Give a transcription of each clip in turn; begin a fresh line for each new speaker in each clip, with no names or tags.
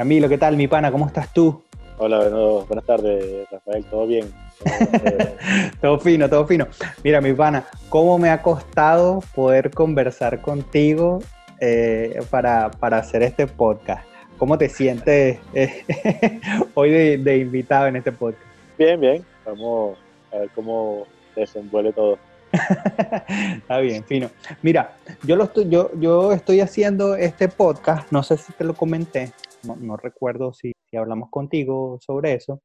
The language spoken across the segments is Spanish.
Camilo, ¿qué tal, mi pana? ¿Cómo estás tú?
Hola, buenas tardes, Rafael, ¿todo bien?
todo fino, todo fino. Mira, mi pana, ¿cómo me ha costado poder conversar contigo eh, para, hacer este podcast? ¿Cómo te sientes eh, hoy de, invitado en este podcast?
Bien, bien. Vamos a ver cómo se desenvuelve todo.
Está bien, fino. Mira, yo, lo estoy, yo, yo estoy haciendo este podcast, no sé si te lo comenté, no, recuerdo si, hablamos contigo sobre eso,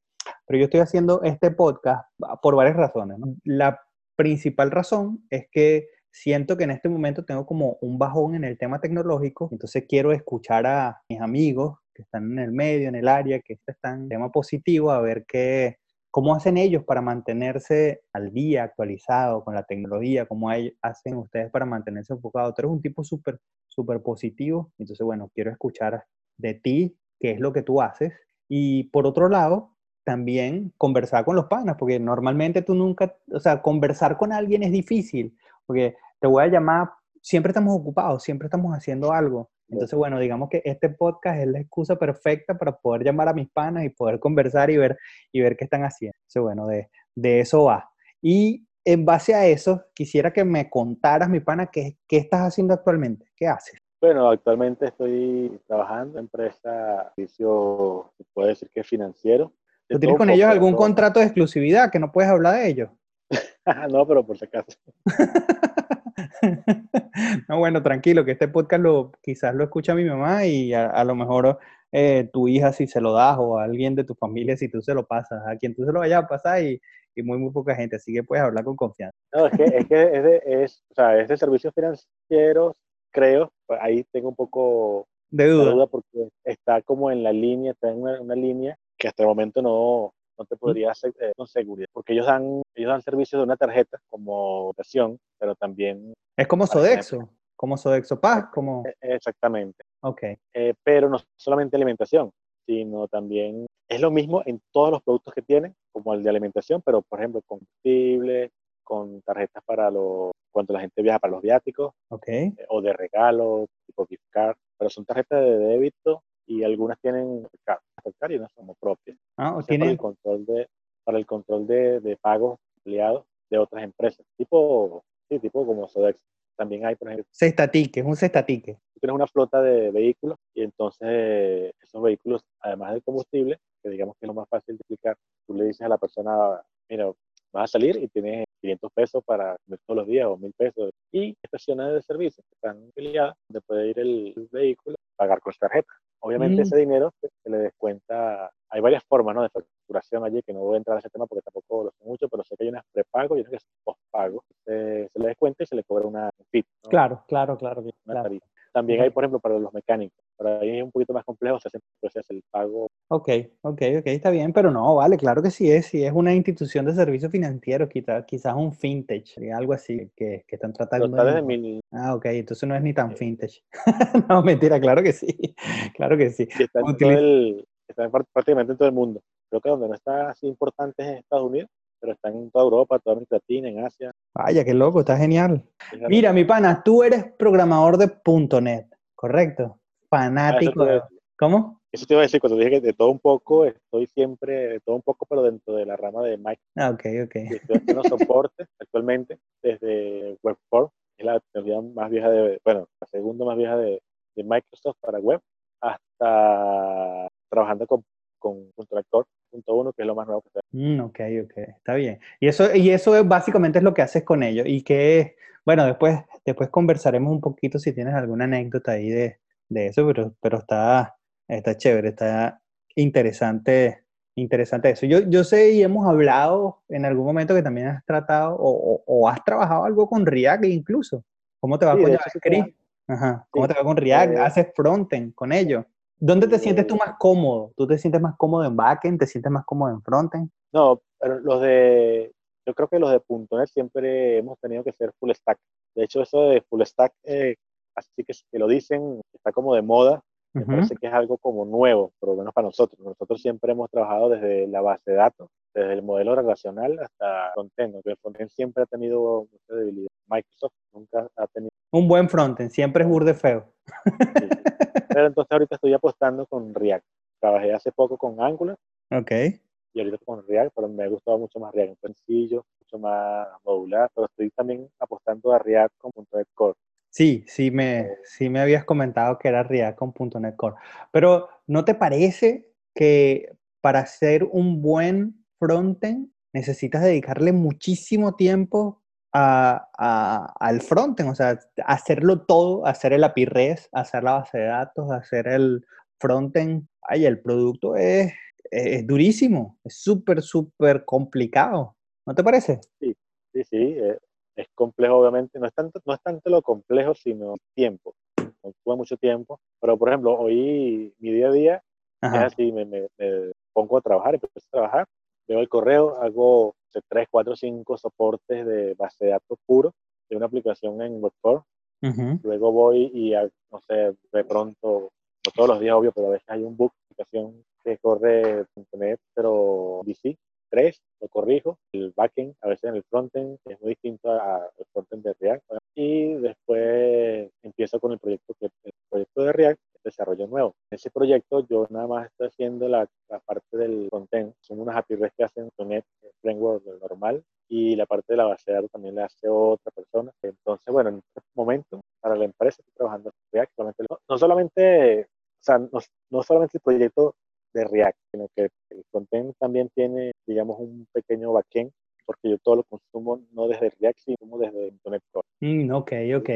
pero yo estoy haciendo este podcast por varias razones. La principal razón es que siento que en este momento tengo como un bajón en el tema tecnológico, entonces quiero escuchar a mis amigos que están en el medio, en el área, que están en tema positivo, a ver qué, cómo hacen ellos para mantenerse al día, actualizado con la tecnología, cómo hacen ustedes para mantenerse enfocados. Tú eres un tipo súper, súper positivo, entonces, bueno, quiero escuchar de ti qué es lo que tú haces. Y por otro lado, también conversar con los panas, porque normalmente tú nunca, o sea, conversar con alguien es difícil, porque te voy a llamar, siempre estamos ocupados, siempre estamos haciendo algo. Entonces, bueno, digamos que este podcast es la excusa perfecta para poder llamar a mis panas y poder conversar y ver, y ver qué están haciendo. Entonces, bueno, de, de eso va. Y en base a eso, quisiera que me contaras, mi pana, qué, qué estás haciendo actualmente, qué haces.
Bueno, actualmente estoy trabajando en empresa, servicio, se puede decir que es financiero.
¿Tú tienes con ellos algún contrato de exclusividad que no puedes hablar de ellos?
no, pero por si acaso.
no, bueno, tranquilo, que este podcast lo, quizás lo escucha mi mamá y a, lo mejor eh, tu hija si se lo das o a alguien de tu familia si tú se lo pasas, a quien tú se lo vayas a pasar y, y muy, muy poca gente, así que puedes hablar con confianza.
No, es que es, que es, de, es, o sea, es de servicios financieros, creo, pues ahí tengo un poco
de duda.
porque está como en la línea, está en una línea que hasta el momento no, no te podría hacer eh, con seguridad, porque ellos dan, ellos dan servicio de una tarjeta como versión, pero también...
Es como Sodexo, como Sodexo Paz, como...
E, exactamente.
Ok.
Eh, pero no solamente alimentación, sino también es lo mismo en todos los productos que tienen, como el de alimentación, pero por ejemplo combustible, con tarjetas para los, cuando la gente viaja para los viáticos,
okay.
Eh, o de regalo, tipo gift card, pero son tarjetas de débito y algunas tienen cartas y unas como propias.
Ah,
para el control de para el control de, de pagos empleados de otras empresas, tipo sí, tipo como Sodex. También hay, por ejemplo,
cestatique, es un cestatique.
Tú tienes una flota de vehículos y entonces esos vehículos, además del combustible, que digamos que es lo más fácil de explicar, tú le dices a la persona, mira, vas a salir y tienes 500 pesos para comer todos los días o 1000 pesos. Y estaciones de servicio que están afiliadas, donde puede ir el vehículo, pagar con tarjeta. Obviamente ese dinero se le descuenta, hay varias formas ¿no? de facturación allí, que no voy a entrar a ese tema porque tampoco lo sé mucho, pero sé que hay unas prepago y unas que son postpago. Se, se le descuenta y se le cobra una FIT.
Claro, claro, claro.
También hay, por ejemplo, para los mecánicos. Para ahí es un poquito más complejo, se hace, hace el pago.
Ok, ok, ok, está bien, pero no, vale, claro que sí es, si es una institución de servicios financieros, quizás, quizás un fintech, algo así que, que están tratando.
de...
Ah, ok, entonces no es ni tan fintech. no, mentira, claro que sí, claro que sí.
está, en todo el, está prácticamente en todo el mundo. Creo que donde no está así importante es en Estados Unidos, pero están en toda Europa, toda América Latina, en Asia.
Vaya, qué loco, está genial. Mira, mi pana, tú eres programador de .NET, ¿correcto? Fanático.
Ah,
¿Cómo?
Eso te iba a decir, cuando dije que de todo un poco, estoy siempre de todo un poco, pero dentro de la rama de Microsoft.
Ah, ok, ok.
estoy haciendo soporte actualmente desde Web4, es la tecnología más vieja de, bueno, la segunda más vieja de, de Microsoft para web, hasta trabajando con, con Contractor uno, que es lo más nuevo que está.
Mm, ok, ok, está bien. Y eso, y eso es, básicamente es lo que haces con ellos. Y que, bueno, después, después conversaremos un poquito si tienes alguna anécdota ahí de, de eso, pero, pero está, está chévere, está interesante, interesante eso. Yo, yo sé y hemos hablado en algún momento que también has tratado o, o, has trabajado algo con React incluso. ¿Cómo te va con JavaScript? Ajá. ¿Cómo te va con React? Eh, ¿Haces frontend con ello? ¿Dónde te sientes tú más cómodo? ¿Tú te sientes más cómodo en backend? ¿Te sientes más cómodo en frontend?
No, pero los de, yo creo que los de .NET siempre hemos tenido que ser full stack. De hecho, eso de full stack, eh, así que, que lo dicen, está como de moda. Me parece que es algo como nuevo, por lo menos para nosotros. Nosotros siempre hemos trabajado desde la base de datos, desde el modelo relacional hasta frontend. El frontend siempre ha tenido mucha debilidad. Microsoft nunca ha tenido.
Un buen frontend, siempre es burde feo.
Pero entonces ahorita estoy apostando con React. trabajé hace poco con Angular
Ok.
y ahorita con React, pero me ha gustado mucho más React, es sencillo, mucho más modular, pero estoy también apostando a React con .NET Core.
Sí, sí me, sí me habías comentado que era React. Pero ¿no te parece que para hacer un buen frontend necesitas dedicarle muchísimo tiempo a- a- al frontend? O sea, hacerlo todo, hacer el API REST, hacer la base de datos, hacer el frontend. Ay, el producto es, es durísimo, es súper, súper complicado. ¿No te parece?
Sí, sí, eh, es complejo obviamente, no es, tanto, no es tanto lo complejo, sino tiempo, consume mucho tiempo, pero por ejemplo, hoy mi día a día es así, me, me- me pongo a trabajar, empiezo a trabajar, veo el correo, hago 3, 4, 5 soportes de base de datos puro de una aplicación en Web4,
Ujú.
luego voy y, no sé, de pronto, no todos los días obvio, pero a veces hay un bug, aplicación que corre .NET, pero DC 3, lo corrijo, el backend, a veces en el frontend es muy distinto al frontend de React, y después empiezo con el proyecto, que el proyecto de React, desarrollo nuevo. En ese proyecto yo nada más estoy haciendo la, la parte del frontend, son unas API REST que hacen .NET Framework normal, y la parte de la base de datos también la hace otra persona. Entonces, bueno, en este momento, para la empresa estoy trabajando en React, no, no solamente, o sea, no, no solamente el proyecto de React, sino que el frontend también tiene, digamos, un pequeño backend, porque yo todo lo consumo no desde React, sino desde .NET Core.
Mm, ok, ok,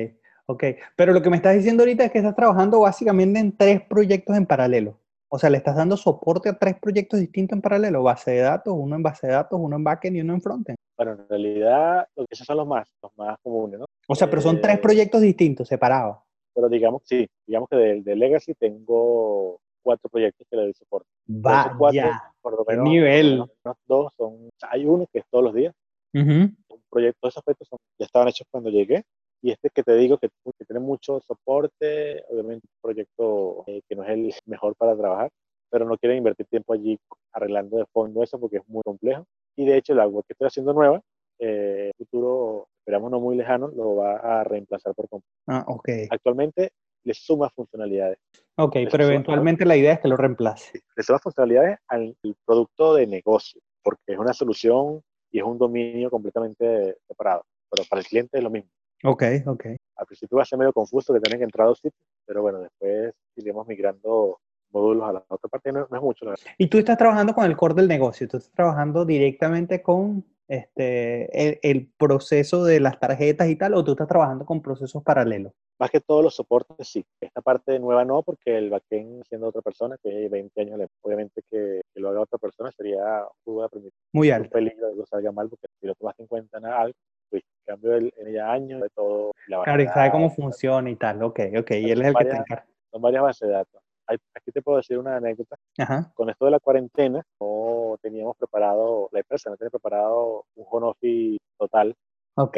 ok. Pero lo que me estás diciendo ahorita es que estás trabajando básicamente en tres proyectos en paralelo. O sea, le estás dando soporte a tres proyectos distintos en paralelo. Base de datos, uno en base de datos, uno en backend y uno en frontend.
Bueno, en realidad, que esos son los más, los más comunes, ¿no?
O sea, pero son tres
Eh,
proyectos distintos, separados.
Pero digamos, sí, digamos que de, de Legacy tengo cuatro proyectos que le doy soporte. Esos cuatro,
Vaya.
por lo menos,
nivel.
dos son, hay uno que es todos los días,
Ujú.
un proyecto, esos proyectos son- ya estaban hechos cuando llegué, y este que te digo que, que tiene mucho soporte, obviamente un proyecto eh, que no es el mejor para trabajar, pero no quieren invertir tiempo allí arreglando de fondo eso porque es muy complejo. Y de hecho la web que estoy haciendo nueva, eh, futuro, esperamos no muy lejano, lo va a reemplazar por completo.
Ah, ok.
Actualmente le suma funcionalidades.
Ok, pero
son-
eventualmente la idea es que lo reemplace.
le suma funcionalidades al al producto de negocio, porque es una solución y es un dominio completamente separado. Pero para el cliente es lo mismo.
Ok, ok.
Al principio va a ser medio confuso que tienen que entrar a dos sitios, pero bueno, después iremos migrando módulos a la otra parte. No, no es mucho, la verdad.
Y tú estás trabajando con el core del negocio, tú estás trabajando directamente con este, el, el proceso de las tarjetas y tal, o tú estás trabajando con procesos paralelos.
Más que todos los soportes, sí. Esta parte nueva no, porque el backend siendo otra persona, que hay 20 años, obviamente que, que lo haga otra persona sería un
Muy
un
alto.
peligro de que salga mal, porque si no tomaste en cuenta nada, algo, pues en cambio el, en ya años de todo, la
Claro, y sabe cómo funciona y tal. Ok, ok. Y él es el que te
varias-
encarga.
son varias bases de datos. Hay- aquí te puedo decir una anécdota.
Ajá.
Con esto de la cuarentena, no teníamos preparado, la empresa no tenía preparado un home office total.
Ok.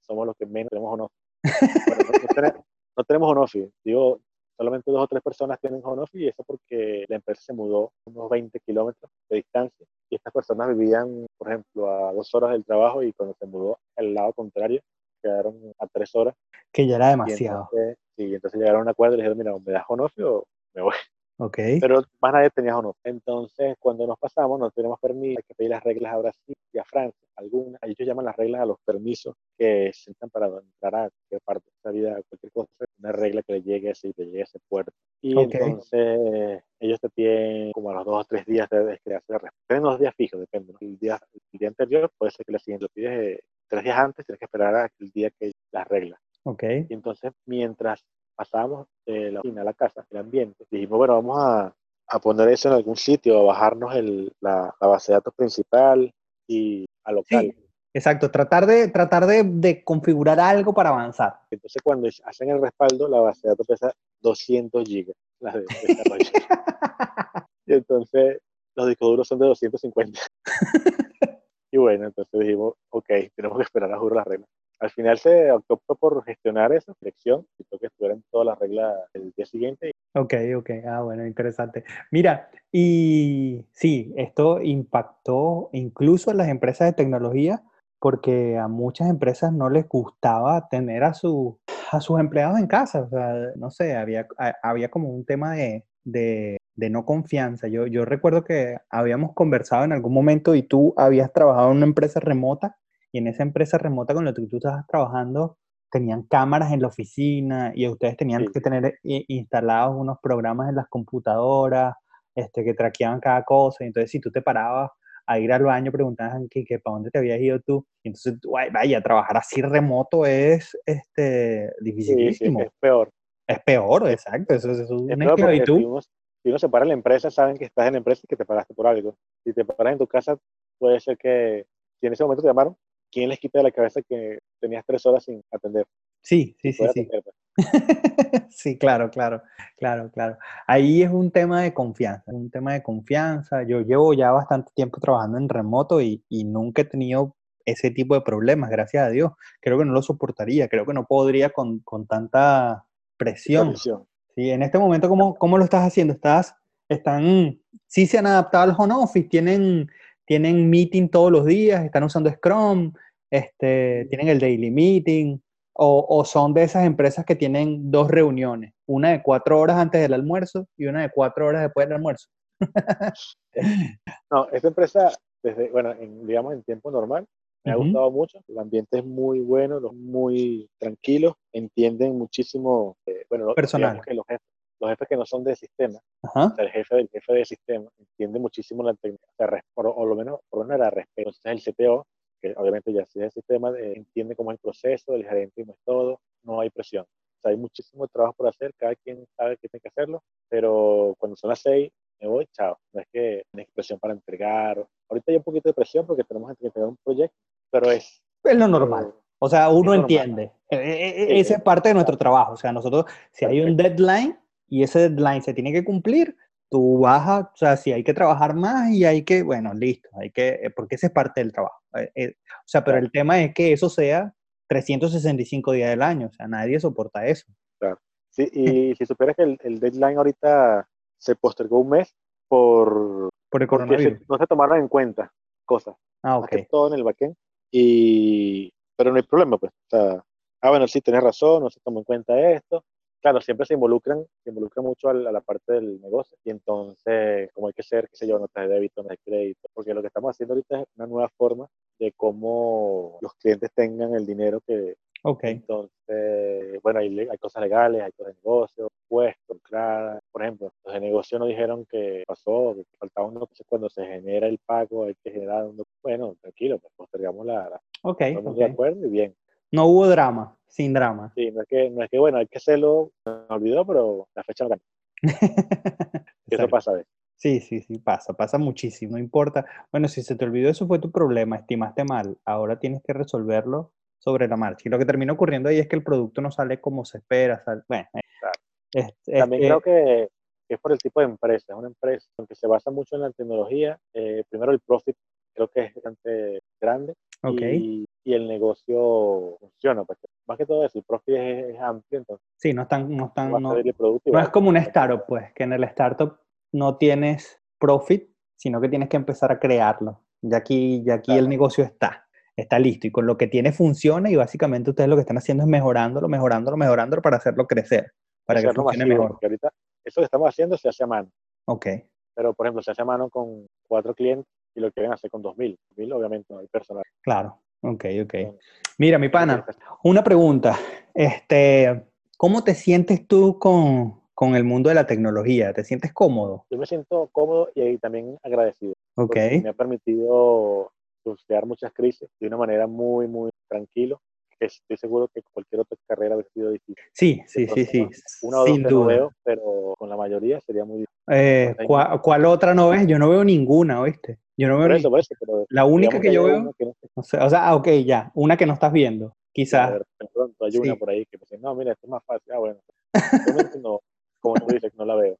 Somos los que menos tenemos home office. Bueno, no, tenemos, no tenemos home office. Digo, solamente dos o tres personas tienen home office y eso porque la empresa se mudó unos 20 kilómetros de distancia y estas personas vivían, por ejemplo, a dos horas del trabajo y cuando se mudó al lado contrario, quedaron a tres horas.
Que ya era
Y
demasiado.
entonces, sí, entonces llegaron a un acuerdo y dijeron, mira, ¿me das home office o me voy?
Ok.
pero más nadie tenía honor. Entonces, cuando nos pasamos, no tenemos permiso, hay que pedir las reglas a Brasil y a Francia, algunas, ellos llaman las reglas a los permisos que se necesitan para entrar a cualquier parte de esa vida, cualquier cosa, una regla que le llegue a ese, que le llegue a ese puerto. Y
Ok.
entonces, ellos te piden como a los dos o tres días de la Tienen dos días fijos, depende. ¿no? El, día, el día anterior puede ser que el siguiente lo pides eh, tres días antes, tienes que esperar a el día que las reglas.
Ok.
Y entonces, mientras pasábamos de la oficina a la casa, el ambiente, dijimos, bueno, vamos a, a poner eso en algún sitio, a bajarnos el, la, la base de datos principal y a local.
Sí. Exacto. Tratar de, tratar de, de configurar algo para avanzar.
Entonces, cuando hacen el respaldo, la base de datos pesa 200 gigas, la de desarrollo. y entonces, los discos duros son de 250. y bueno, entonces dijimos, ok, tenemos que esperar a juro las reglas. Al final se optó por gestionar esa dirección y que estuvieran todas las reglas el día siguiente.
Ok, ok. Ah, bueno, interesante. Mira, y sí, esto impactó incluso a las empresas de tecnología porque a muchas empresas no les gustaba tener a, su, a sus empleados en casa. O sea, no sé, había, a- había como un tema de, de, de no confianza. Yo, yo recuerdo que habíamos conversado en algún momento y tú habías trabajado en una empresa remota y en esa empresa remota con la que tú estabas trabajando tenían cámaras en la oficina y ustedes tenían que tener instalados unos programas en las computadoras este, que traqueaban cada cosa. Entonces, si tú te parabas a ir al baño, preguntaban que, que para dónde te habías ido tú. Y entonces, vaya, trabajar así remoto es este, dificilísimo.
es peor.
Es peor, exacto. Eso, es
una Si uno, si uno se para en la empresa, saben que estás en la empresa y que te pagaste por algo. Si te paras en tu casa, puede ser que si en ese momento te llamaron, ¿quién les quita de la cabeza que tenías tres horas sin atender?
Sí, sí, sí, sí. Sí, claro, claro, claro, claro. Ahí es un tema de confianza, un tema de confianza. Yo llevo ya bastante tiempo trabajando en remoto y, nunca he tenido ese tipo de problemas, gracias a Dios. Creo que no lo soportaría, creo que no podría con, tanta presión. Sí, en este momento, ¿cómo, ¿cómo, lo estás haciendo? ¿Estás, están, sí se han adaptado al home office? ¿Tienen, tienen meeting todos los días? ¿Están usando Scrum? Este, ¿Tienen el daily meeting? O, son de esas empresas que tienen dos reuniones, una de cuatro horas antes del almuerzo y una de cuatro horas después del almuerzo.
no, esta empresa, desde, bueno, digamos en tiempo normal, me ha gustado mucho. El ambiente es muy bueno, muy tranquilo, entienden muchísimo, eh, bueno,
personal.
Que los, jefes, los jefes que no son de sistema, el jefe del jefe de sistema entiende muchísimo la técnica, o, lo menos, por lo menos era respeto. Entonces el CTO que obviamente ya si el sistema eh, entiende cómo es el proceso, el gerente cómo es todo, no hay presión. O sea, hay muchísimo trabajo por hacer, cada quien sabe que tiene que hacerlo, pero cuando son las seis, me voy, chao. No es que tienes presión para entregar. Ahorita hay un poquito de presión porque tenemos que entregar un proyecto, pero es...
Es lo normal. O sea, uno entiende. E, e, e, esa es parte de nuestro trabajo. O sea, nosotros, si hay un deadline y ese deadline se tiene que cumplir, tú vas a, o sea, si hay que trabajar más y hay que, bueno, listo, hay que, eh, porque ese es parte del trabajo. Eh, eh, o sea, pero el tema es que eso sea 365 días del año, o sea, nadie soporta eso.
Claro. Sí, y si supieras que el, deadline ahorita se postergó un mes por,
por el coronavirus.
no se tomaron en cuenta cosas.
Ah, ok.
Todo en el backend. Y, pero no hay problema, pues. O sea, ah, bueno, sí, tienes razón, no se tomó en cuenta esto, claro, siempre se involucran, se involucran mucho a la, parte del negocio y entonces, como hay que ser, qué sé yo, notas de débito, no de crédito, porque lo que estamos haciendo ahorita es una nueva forma de cómo los clientes tengan el dinero que...
Ok.
Entonces, bueno, hay, hay cosas legales, hay cosas de negocio, puestos, claro. Por ejemplo, los de negocio nos dijeron que pasó, que faltaba un entonces cuando se genera el pago hay que generar un Bueno, tranquilo, pues postergamos la... la
ok,
estamos de acuerdo y bien.
No hubo drama, sin drama.
Sí, no es que, no es que bueno, hay que hacerlo, me olvidó, pero la fecha no cambia. eso pasa a
Sí, sí, sí, pasa, pasa muchísimo, no importa. Bueno, si se te olvidó, eso fue tu problema, estimaste mal. Ahora tienes que resolverlo sobre la marcha. Y lo que termina ocurriendo ahí es que el producto no sale como se espera. Bueno,
eh, También creo que, es por el tipo de empresa. Es una empresa que se basa mucho en la tecnología. Eh, primero, el profit creo que es bastante grande.
Okay
y el negocio funciona. Porque más que todo eso, el profit es, amplio, entonces.
Sí, no, están, no, están, no, no es como un startup, pues, que en el startup no tienes profit, sino que tienes que empezar a crearlo. Ya aquí, ya aquí el negocio está, está listo y con lo que tiene funciona y básicamente ustedes lo que están haciendo es mejorándolo, mejorándolo, mejorándolo para hacerlo crecer, para que funcione mejor.
Porque ahorita eso que estamos haciendo se hace a mano.
Ok.
Pero, por ejemplo, se hace a mano con cuatro clientes y lo quieren hacer con dos mil. Mil, obviamente, no hay personal.
Claro. Ok, ok. Mira, mi pana, una pregunta. Este, ¿Cómo te sientes tú con, con el mundo de la tecnología? ¿Te sientes cómodo?
Yo me siento cómodo y también agradecido.
Ok.
Me ha permitido surfear muchas crisis de una manera muy, muy tranquilo. Estoy seguro que cualquier otra carrera hubiera sido difícil.
Sí, sí, sí, sí.
Una o Sin dos duda. No veo, pero con la mayoría sería muy difícil.
Eh, ¿cuál, otra no ves? Yo no veo ninguna, ¿oíste? Yo no veo
eso, pero
la única que, yo veo, o sea, ah, ok, ya, una que no estás viendo, quizás.
De pronto hay una por ahí que me dice, no, mira, esto es más fácil. Ah, bueno, no, como tú dices, no la veo.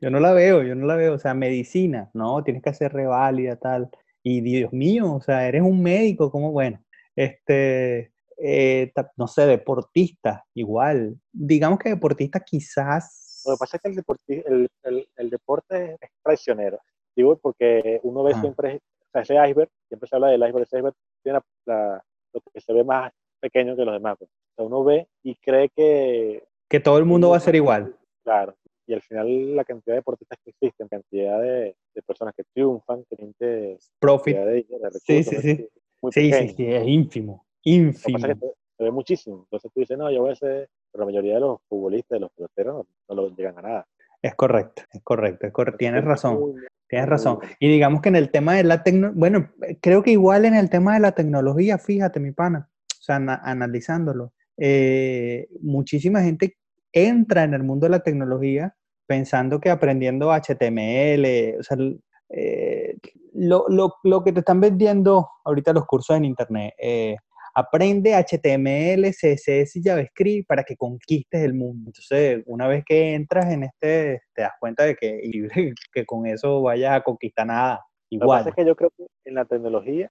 Yo no la veo, yo no la veo. O sea, medicina, no, tienes que hacer reválida, tal. Y Dios mío, o sea, eres un médico, como bueno. Este, eh, no sé, deportista, igual. Digamos que deportista quizás.
Lo que pasa es que el, el, el, el deporte es traicionero. Digo, porque uno ve siempre, o sea, ese iceberg, siempre se habla del iceberg, ese iceberg tiene la, lo que se ve más pequeño que los demás. Pues. O sea, uno ve y cree que...
Que todo el mundo va a ser igual.
Claro. y al final la cantidad de deportistas que existen, cantidad de, personas que triunfan, que gente
profit, de, recursos, sí, sí, sí. sí, sí, sí, es ínfimo, ínfimo.
se ve muchísimo. Entonces tú dices, no, yo voy a ser, pero la mayoría de los futbolistas, de los peloteros, no, no llegan a nada.
Es correcto, es correcto, es correcto. Tienes razón, tienes razón. Y digamos que en el tema de la tecnología, bueno, creo que igual en el tema de la tecnología, fíjate, mi pana, o sea, analizándolo, eh, muchísima gente entra en el mundo de la tecnología pensando que aprendiendo HTML, o sea, eh, lo, lo, lo, que te están vendiendo ahorita los cursos en Internet, eh, aprende HTML, CSS y JavaScript para que conquistes el mundo. Entonces, una vez que entras en este, te das cuenta de que, que con eso vayas a conquistar nada. Igual. Lo que
pasa es que yo creo que en la tecnología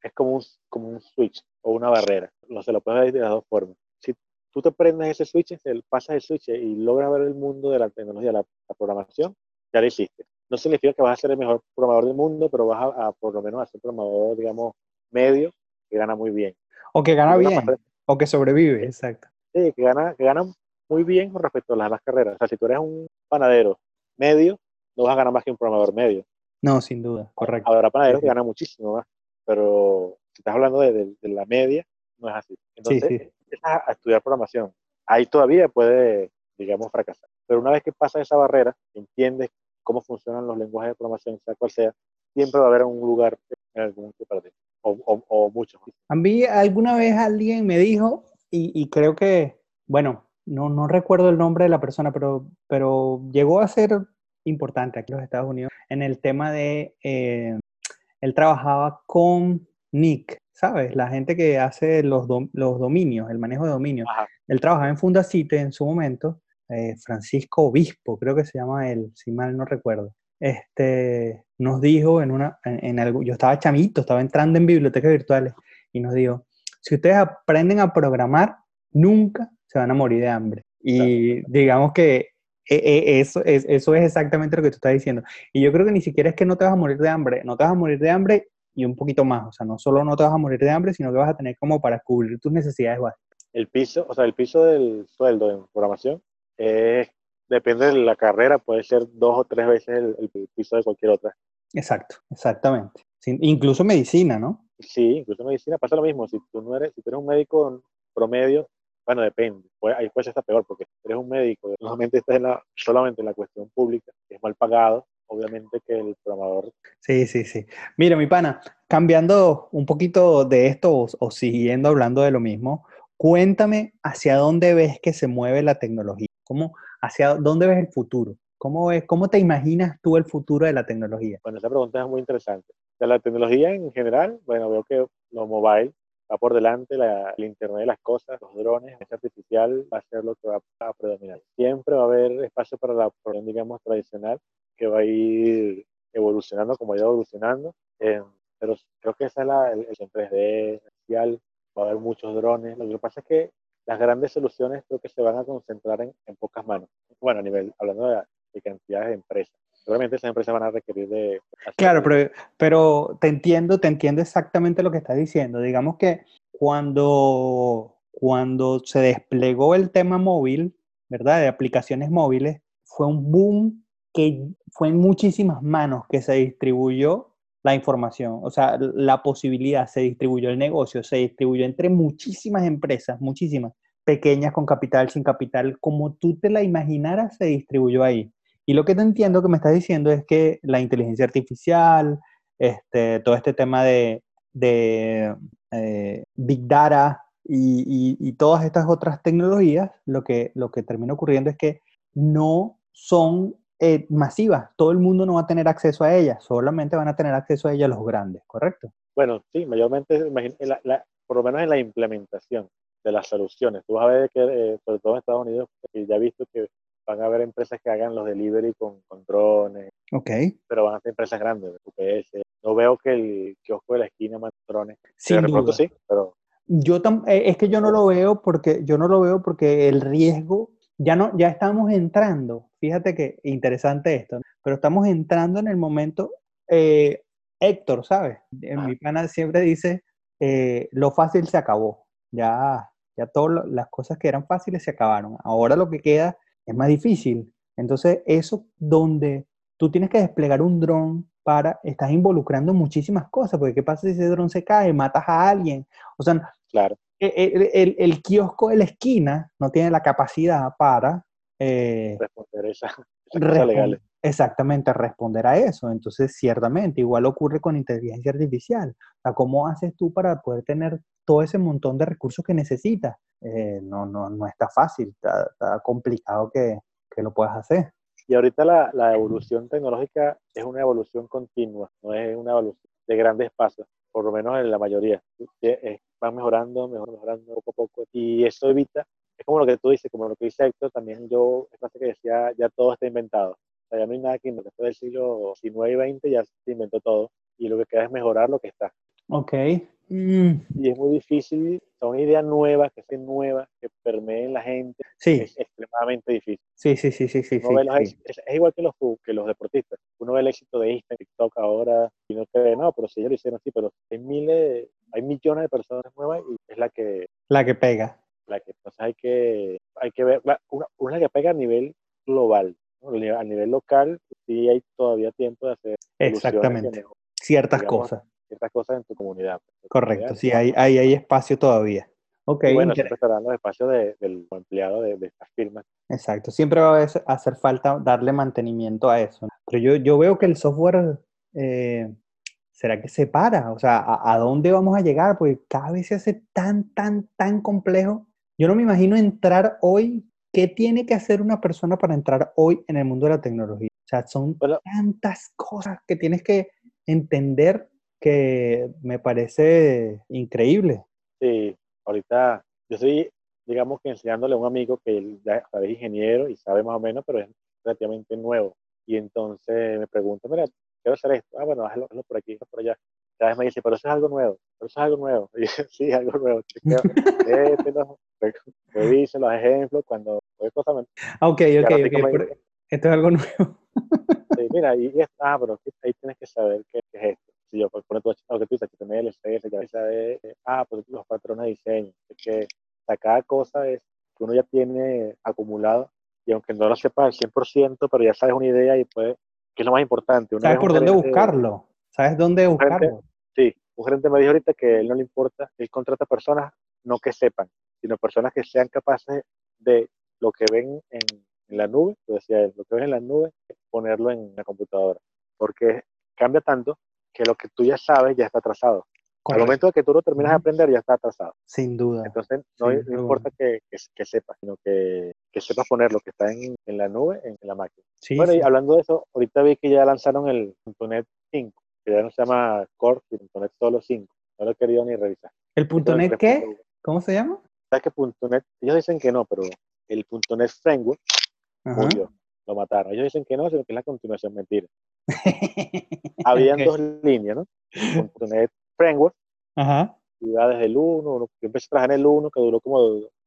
es como un, como un switch o una barrera. No se lo puedes ver de las dos formas. Si tú te prendes ese switch, pasas el switch y logras ver el mundo de la tecnología, la, programación, ya lo hiciste. No significa que vas a ser el mejor programador del mundo, pero vas a, a por lo menos a ser programador, digamos, medio que gana muy bien.
O que gana bien, o que sobrevive, exacto.
Sí, que gana, que gana muy bien con respecto a las demás carreras. O sea, si tú eres un panadero medio, no vas a ganar más que un programador medio.
No, sin duda, correcto.
Habrá panaderos que ganan muchísimo más, pero si estás hablando de, la media, no es así. Entonces, sí, sí. empiezas a estudiar programación. Ahí todavía puede, digamos, fracasar. Pero una vez que pasa esa barrera, entiendes cómo funcionan los lenguajes de programación, sea cual sea, siempre va a haber un lugar en algún que perder o, o, muchos.
A mí alguna vez alguien me dijo, y, creo que, bueno, no, no, recuerdo el nombre de la persona, pero, pero llegó a ser importante aquí en los Estados Unidos en el tema de, eh, él trabajaba con Nick, ¿sabes? La gente que hace los, los dominios, el manejo de dominios. Él trabajaba en Fundacite en su momento, eh, Francisco Obispo, creo que se llama él, si mal no recuerdo este, nos dijo en una, en, algo, yo estaba chamito, estaba entrando en bibliotecas virtuales y nos dijo, si ustedes aprenden a programar, nunca se van a morir de hambre. Y digamos que e, e, eso, es, eso es exactamente lo que tú estás diciendo. Y yo creo que ni siquiera es que no te vas a morir de hambre, no te vas a morir de hambre y un poquito más. O sea, no solo no te vas a morir de hambre, sino que vas a tener como para cubrir tus necesidades básicas.
El piso, o sea, el piso del sueldo en programación es depende de la carrera, puede ser dos o tres veces el, piso de cualquier otra.
Exacto, exactamente. incluso medicina, ¿no?
Sí, incluso medicina pasa lo mismo. Si tú no eres, si tú eres un médico promedio, bueno, depende. ahí puede ser peor, porque si eres un médico, normalmente estás en la, solamente en la cuestión pública, es mal pagado, obviamente que el programador.
Sí, sí, sí. Mira, mi pana, cambiando un poquito de esto o, o siguiendo hablando de lo mismo, cuéntame hacia dónde ves que se mueve la tecnología. ¿Cómo, ¿Hacia dónde ves el futuro? ¿Cómo, es, ¿Cómo te imaginas tú el futuro de la tecnología?
Bueno, esa pregunta es muy interesante. De la tecnología en general, bueno, veo que lo mobile va por delante, la, el Internet de las cosas, los drones, la artificial va a ser lo que va a predominar. Siempre va a haber espacio para la programación, digamos, tradicional, que va a ir evolucionando como ha ido evolucionando, eh, pero creo que esa es la, el, el 3D, va a haber muchos drones. Lo que pasa es que las grandes soluciones creo que se van a concentrar en, pocas manos. Bueno, a nivel, hablando de, cantidades de empresas. Seguramente esas empresas van a requerir de...
Claro, pero, pero te entiendo, te entiendo exactamente lo que estás diciendo. Digamos que cuando, cuando se desplegó el tema móvil, ¿verdad? De aplicaciones móviles, fue un boom que fue en muchísimas manos que se distribuyó la información, o sea, la posibilidad, se distribuyó el negocio, se distribuyó entre muchísimas empresas, muchísimas, pequeñas con capital, sin capital, como tú te la imaginaras, se distribuyó ahí. Y lo que te entiendo que me estás diciendo es que la inteligencia artificial, este, todo este tema de, eh, Big Data y, y, todas estas otras tecnologías, lo que, lo que termina ocurriendo es que no son eh, masivas. Todo el mundo no va a tener acceso a ellas, solamente van a tener acceso a ellas los grandes, ¿correcto?
Bueno, sí, mayormente, por lo menos en la implementación de las soluciones. Tú vas a ver que, eh, sobre todo en Estados Unidos, ya he visto que van a haber empresas que hagan los delivery con, drones.
Ok.
Pero van a ser empresas grandes, UPS. No veo que el kiosco de la esquina mande drones.
Sin duda.
sí, pero...
Yo eh, es que yo no lo veo porque yo no lo veo porque el riesgo ya no ya estamos entrando fíjate que interesante esto, pero estamos entrando en el momento, eh, Héctor, ¿sabes? En mi pana siempre dice, eh, lo fácil se acabó, ya, ya todas las cosas que eran fáciles se acabaron, ahora lo que queda es más difícil. Entonces, eso donde tú tienes que desplegar un dron para, estás involucrando muchísimas cosas, porque ¿qué pasa si ese dron se cae, matas a alguien? O sea,
claro.
E, e, el, el, kiosco de la esquina no tiene la capacidad para...
Eh, responder esa, esa legales.
Exactamente, responder a eso. Entonces, ciertamente, igual ocurre con inteligencia artificial. O sea, ¿cómo haces tú para poder tener todo ese montón de recursos que necesitas? Eh, no, no, no está fácil, está, está complicado que, que, lo puedas hacer.
Y ahorita la, la, evolución tecnológica es una evolución continua, no es una evolución de grandes pasos, por lo menos en la mayoría. Van mejorando, mejorando, mejorando poco a poco. Y eso evita, es como lo que tú dices, como lo que dice Héctor, también yo, es que decía, ya todo está inventado ya no hay nada que inventar. Después del siglo XIX y XX ya se inventó todo. Y lo que queda es mejorar lo que está.
Ok.
Mm. Y es muy difícil, son ideas nuevas, que sean nuevas, que permeen la gente.
Sí.
Es extremadamente difícil.
Sí, sí, sí, sí, sí.
Es, igual que los, que los deportistas. Uno ve el éxito de Instagram, TikTok ahora, y no cree, no, pero si ellos lo hicieron así, pero hay miles, hay millones de personas nuevas y es la que...
La que pega.
La que, entonces hay que, hay que ver, una, una que pega a nivel global, a nivel local, sí hay todavía tiempo de hacer.
Exactamente. Ciertas cosas.
Ciertas cosas en tu comunidad.
Correcto, sí, hay, hay, hay espacio todavía. Okay,
bueno, siempre estarán los espacios del empleado de, estas firmas.
Exacto, siempre va a hacer falta darle mantenimiento a eso. Pero yo, yo veo que el software, eh, ¿será que se para? O sea, ¿a, ¿a, dónde vamos a llegar? Porque cada vez se hace tan, tan, tan complejo. Yo no me imagino entrar hoy ¿Qué tiene que hacer una persona para entrar hoy en el mundo de la tecnología? O sea, son tantas cosas que tienes que entender que me parece increíble.
Sí, ahorita yo estoy, digamos que enseñándole a un amigo que él ya es ingeniero y sabe más o menos, pero es relativamente nuevo. Y entonces me pregunta, mira, quiero hacer esto. Ah, bueno, hazlo, por aquí, hazlo por allá. Cada vez me dice, pero eso es algo nuevo, pero eso es algo nuevo. Y yo, sí, algo nuevo. este, revise los ejemplos cuando
Ah, ok, ok, ok. Esto es algo nuevo.
sí, mira, y, ah, pero ahí tienes que saber qué, es esto. Si yo por poner lo que tú dices, HTML, CSS, ya sabes, ah, pues los patrones de diseño. Es que cada cosa es que uno ya tiene acumulado y aunque no lo sepa al 100%, pero ya sabes una idea y puede, que es lo más importante.
¿Sabes por dónde buscarlo? ¿Sabes dónde buscarlo?
Sí, un gerente me dijo ahorita que a él no le importa, él contrata personas no que sepan, sino personas que sean capaces de lo que ven en, la nube, lo decía él, lo que ven en la nube, ponerlo en la computadora, porque cambia tanto que lo que tú ya sabes ya está atrasado. Al momento de que tú lo terminas de aprender, ya está atrasado.
Sin duda.
Entonces, no, importa que, que, sepas, sino que, que, sepas poner lo que está en, en la nube en, la máquina. bueno, y hablando de eso, ahorita vi que ya lanzaron el .NET 5, que ya no se llama Core, sino .NET solo 5. No lo he querido ni revisar.
¿El .NET qué? ¿Cómo se llama?
¿Sabes que .NET? Ellos dicen que no, pero el .NET Framework murió, lo mataron. Ellos dicen que no, sino que es la continuación, mentira. Habían dos líneas, ¿no? .NET Framework,
Ajá.
iba desde el 1, yo empecé a trabajar en el 1, que duró como,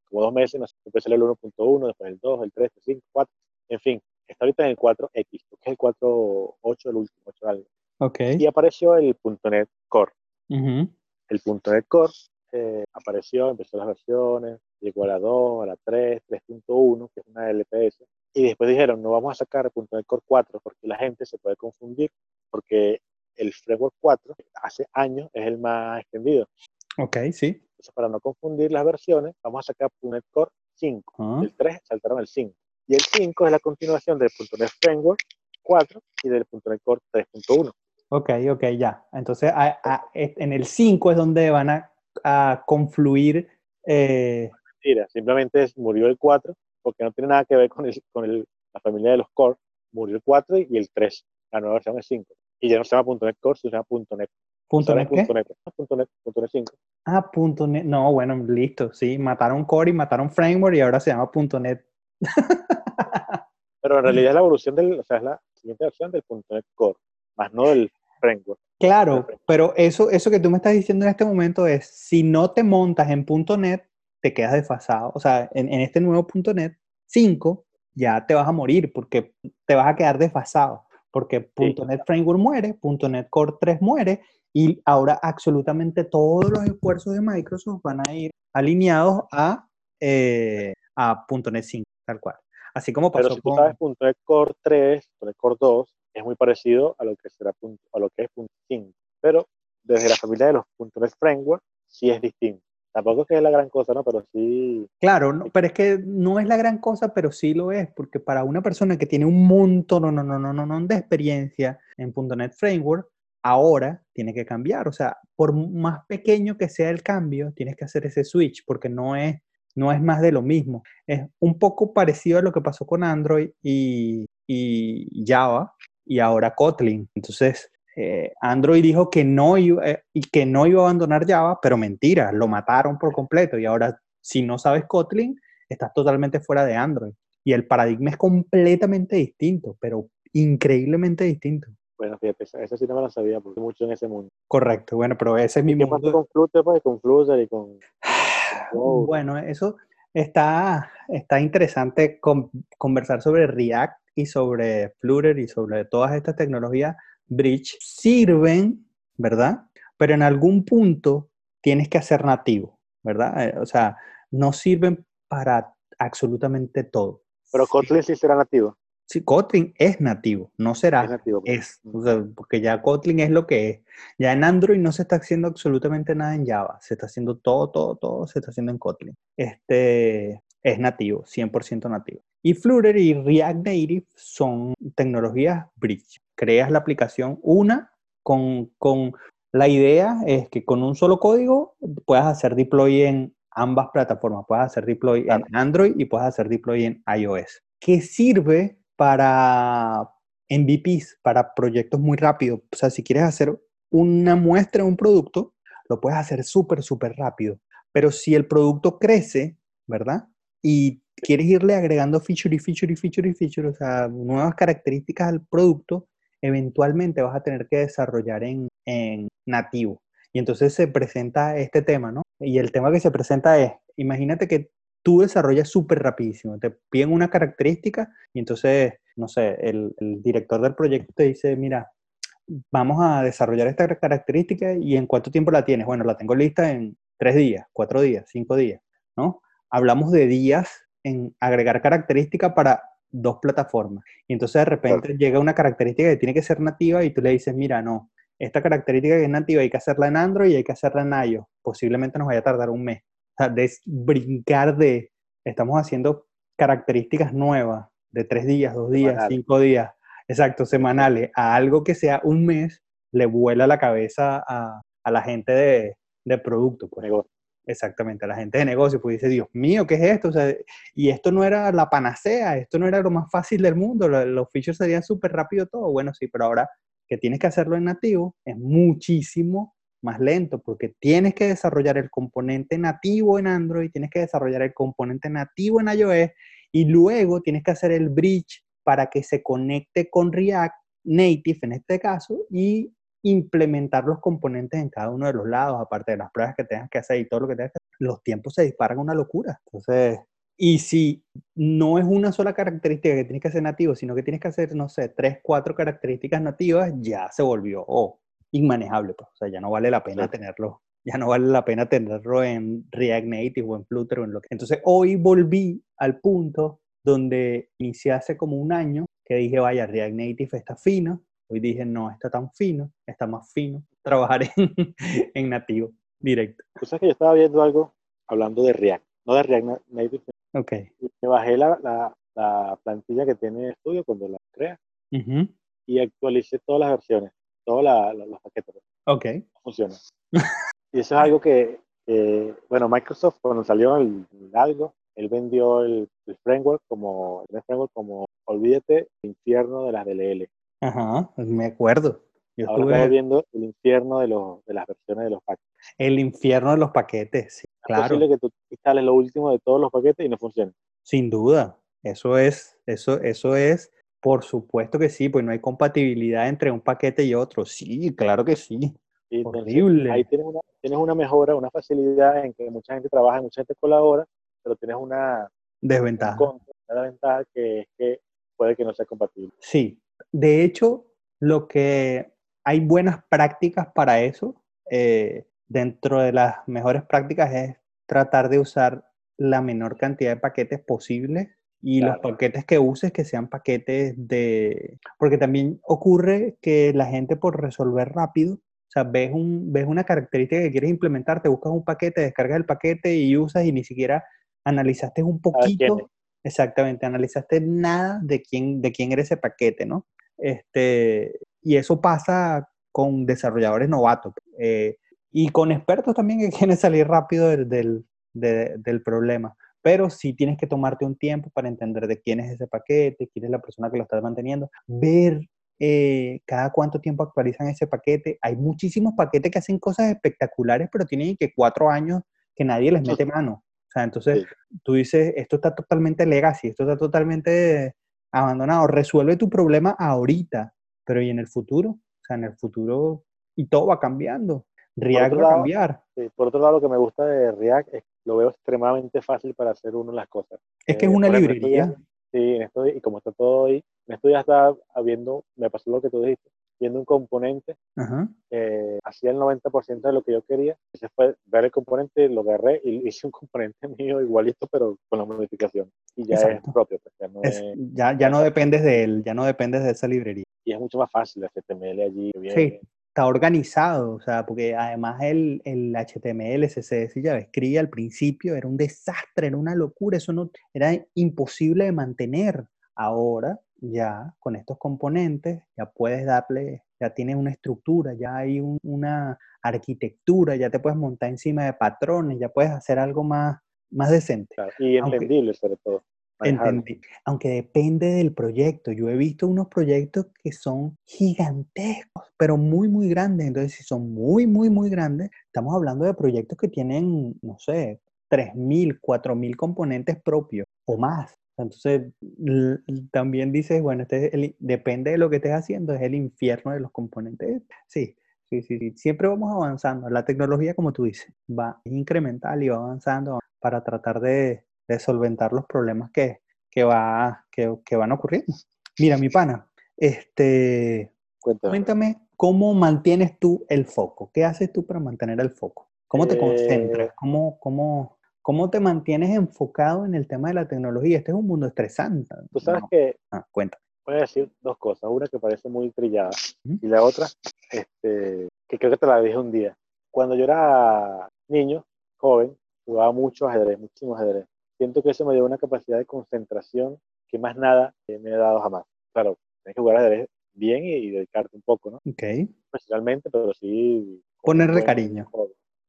como dos meses, no sé, empecé en el 1.1, después el 2, el 3, el 5, 4, en fin, está ahorita en el 4X, que es el 4.8, el último, 8 algo.
Okay.
Y apareció el .NET Core.
El
.NET Core eh, apareció, empezó las versiones, llegó a la 2, a la 3, 3.1, que es una LPS, y después dijeron, no vamos a sacar el .NET Core 4 porque la gente se puede confundir, porque el framework 4 hace años es el más extendido.
Ok, sí.
Entonces, para no confundir las versiones, vamos a sacar .NET Core 5. Ah. El 3 saltaron el 5. Y el 5 es la continuación del .NET Framework 4 y del .NET Core 3.1.
Ok, ok, ya. Entonces, en el 5 es donde van a, a confluir eh,
mentira, simplemente murió el 4 porque no tiene nada que ver con, con la familia de los core. Murió el 4 y el 3. La nueva versión es 5. Y ya no se llama .NET Core, sino se llama .NET.
¿Punto .NET, qué?
.NET, .NET, .NET 5.
Ah, .NET. No, bueno, listo. Sí, mataron Core y mataron Framework y ahora se llama .NET.
Pero en realidad es la evolución del, o sea, es la siguiente versión del .NET Core, más no del framework.
Claro, pero eso, eso que tú me estás diciendo en este momento es, si no te montas en .NET, te quedas desfasado. O sea, en, este nuevo .NET 5 ya te vas a morir porque te vas a quedar desfasado. Porque .NET Framework muere, .NET Core 3 muere y ahora absolutamente todos los esfuerzos de Microsoft van a ir alineados a, eh, a .NET 5, tal cual. Así como
Pero
pasó
si tú
con...
sabes .NET Core 3, .NET Core 2, es muy parecido a lo que será a lo que es .5. Pero desde la familia de los .NET Framework, sí es distinto. Tampoco es que es la gran cosa, ¿no? Pero sí,
Claro, pero es que no es la gran cosa, pero sí lo es, porque para una persona que tiene un montón no, no, no, no, no, de experiencia en .NET Framework, ahora tiene que cambiar. O sea, por más pequeño que sea el cambio, tienes que hacer ese switch, porque no es, no es más de lo mismo. Es un poco parecido a lo que pasó con Android y Java y ahora Kotlin. Entonces, eh, Android dijo que no, iba, eh, y que no iba a abandonar Java, pero mentira, lo mataron por completo. Y ahora, si no sabes Kotlin, estás totalmente fuera de Android. Y el paradigma es completamente distinto, pero increíblemente distinto.
bueno, fíjate, eso sí no me lo sabía, porque mucho en ese mundo.
Correcto, bueno, pero ese es mi
¿Qué
mundo.
con Flutter, pues? Con Flutter y con...
Bueno, eso está, está interesante con- conversar sobre React y sobre Flutter y sobre todas estas tecnologías Bridge. Sirven, ¿verdad? Pero en algún punto tienes que hacer nativo, ¿verdad? Eh, O sea, no sirven para absolutamente todo.
Pero Kotlin sí será nativo.
Sí, Kotlin es nativo, no será,
Es nativo. pues.
es, o sea, porque ya Kotlin es lo que es. Ya en Android no se está haciendo absolutamente nada en Java, se está haciendo todo, todo, todo, se está haciendo en Kotlin. Este es nativo, 100% nativo. Y Flutter y React Native son tecnologías bridge. Creas la aplicación una con, con la idea es que con un solo código puedas hacer deploy en ambas plataformas. Puedes hacer deploy
Claro.
en Android y puedes hacer deploy en iOS. ¿Qué sirve para MVPs, para proyectos muy rápidos? O sea, si quieres hacer una muestra de un producto, lo puedes hacer súper, súper rápido. Pero si el producto crece, ¿verdad? Y quieres irle agregando feature y feature y feature y feature, o sea, nuevas características al producto, eventualmente vas a tener que desarrollar en, en nativo. Y entonces se presenta este tema, ¿no? Y el tema que se presenta es, imagínate que tú desarrollas súper rapidísimo, te piden una característica y entonces, no sé, el, el director del proyecto te dice, mira, vamos a desarrollar esta característica y en cuánto tiempo la tienes. Bueno, la tengo lista en tres días, cuatro días, cinco días, ¿no? Hablamos de días en agregar característica para dos plataformas. Y entonces de repente llega una característica que tiene que ser nativa y tú le dices, mira, no, esta característica que es nativa hay que hacerla en Android y hay que hacerla en iOS. Posiblemente nos vaya a tardar un mes. O sea, de brincar de, estamos haciendo características nuevas de tres días, dos días,
Semanales.
cinco días, exacto, semanales, a algo que sea un mes, le vuela la cabeza a, a la gente de, de producto. Pues. Exactamente, la gente de negocio, pues dice, Dios mío, ¿qué es esto? O sea, y esto no era la panacea, esto no era lo más fácil del mundo, lo- los features serían súper rápido todo. Bueno, sí, pero ahora que tienes que hacerlo en nativo es muchísimo más lento porque tienes que desarrollar el componente nativo en Android, tienes que desarrollar el componente nativo en iOS y luego tienes que hacer el bridge para que se conecte con React Native en este caso y implementar los componentes en cada uno de los lados, aparte de las pruebas que tengas que hacer y todo lo que tengas que hacer, los tiempos se disparan una locura. Entonces, y si no es una sola característica que tienes que hacer nativo, sino que tienes que hacer, no sé, tres, cuatro características nativas, ya se volvió oh, inmanejable. Pues. O sea, ya no vale la pena
Sí.
tenerlo. Ya no vale la pena tenerlo en React Native o en Flutter o en lo que. Entonces, hoy volví al punto donde inicié hace como un año que dije, vaya, React Native está fino. Hoy dije, no está tan fino, está más fino trabajar en, en nativo, directo.
Tú sabes que yo estaba viendo algo hablando de React, no de React Na- Native.
Ok.
Me bajé la, la, la plantilla que tiene Studio cuando la crea y actualicé todas las versiones, todos la- los paquetes.
Ok.
funciona. y eso es algo que, bueno, Microsoft cuando salió el, el algo, él vendió el, el framework como, el framework como, olvídate, infierno de las DLL.
Ajá, me acuerdo. Yo
Ahora
estuve
estamos viendo el infierno de, los, de las versiones de los paquetes.
el infierno de los paquetes, sí,
Es
claro,
posible que tú instales lo último de todos los paquetes y no funcione.
sin duda. Eso es, eso, eso es, por supuesto que sí, pues no hay compatibilidad entre un paquete y otro. Sí, claro que sí.
Entonces,
Horrible.
ahí tienes una, tienes una mejora, una facilidad en que mucha gente trabaja, mucha gente colabora, pero tienes una, un
Desventaja.
contra, una ventaja que es que puede que no sea compatible.
Sí, de hecho, lo que hay buenas prácticas para eso. eh, dentro de las mejores prácticas es tratar de usar la menor cantidad de paquetes posible y los paquetes que uses que sean paquetes de... Porque también ocurre que la gente por resolver rápido, o sea, ves, un, ves una característica que quieres implementar, te buscas un paquete, descargas el paquete y usas y ni siquiera analizaste un poquito. Exactamente, analizaste nada de quién, de quién era ese paquete, ¿no? Este, y eso pasa con desarrolladores novatos eh, y con expertos también que quieren salir rápido del, del, del problema pero sí tienes que tomarte un tiempo para entender de quién es ese paquete, quién es la persona que lo está manteniendo, ver eh, cada cuánto tiempo actualizan ese paquete. Hay muchísimos paquetes que hacen cosas espectaculares, pero tienen que cuatro años que nadie les mete mano. O sea, entonces tú dices, esto está totalmente legacy, esto está totalmente abandonado. Resuelve tu problema ahorita, pero ¿y en el futuro? O sea, en el futuro, y todo va cambiando. React va a cambiar.
por otro lado, lo que me gusta de React es lo veo extremadamente fácil para hacer uno las cosas.
Es que es eh, una librería.
sí, en esto, y como está todo ahí, en esto ya estaba habiendo, me pasó lo que tú dijiste, viendo un componente, que hacía el 90% de lo que yo quería. Ese fue ver el componente, lo agarré y hice un componente mío igualito, pero con la modificación. Y ya es propio. Pues,
ya, no, ya, ya no dependes de él, ya no dependes de esa librería.
Y es mucho más fácil HTML allí.
sí está organizado, o sea, porque además el, el HTML, CSS y JavaScript al principio era un desastre, era una locura, eso no era imposible de mantener. Ahora ya con estos componentes ya puedes darle, ya tienes una estructura, ya hay una arquitectura, ya te puedes montar encima de patrones, ya puedes hacer algo más, más decente.
y entendible sobre todo.
Entendí. Aunque depende del proyecto. Yo he visto unos proyectos que son gigantescos, pero muy, muy grandes. Entonces, si son muy, muy, muy grandes, estamos hablando de proyectos que tienen, no sé, 3.000, 4.000 componentes propios o más. Entonces, también dices, bueno, este depende de lo que estés haciendo, es el infierno de los componentes. Sí, sí, sí, sí. Siempre vamos avanzando. La tecnología, como tú dices, va incremental y va avanzando para tratar de, de solventar los problemas que, que, va, que, que van ocurriendo. Mira, mi pana, este, cuéntame. cómo mantienes tú el foco. ¿Qué haces tú para mantener el foco? ¿Cómo te concentras? Eh. ¿Cómo, cómo, ¿Cómo te mantienes enfocado en el tema de la tecnología? Este es un mundo estresante.
Tú sabes que...
Ah, cuenta.
Voy a decir dos cosas. Una que parece muy trillada y la otra, este, que creo que te la dije un día. Cuando yo era niño, joven, jugaba mucho ajedrez, muchísimo ajedrez siento que eso me dio una capacidad de concentración que más nada me ha dado jamás. Claro, tienes que jugar ajedrez bien y, dedicarte un poco, ¿no?
Ok.
Profesionalmente, pero sí...
Ponerle cariño.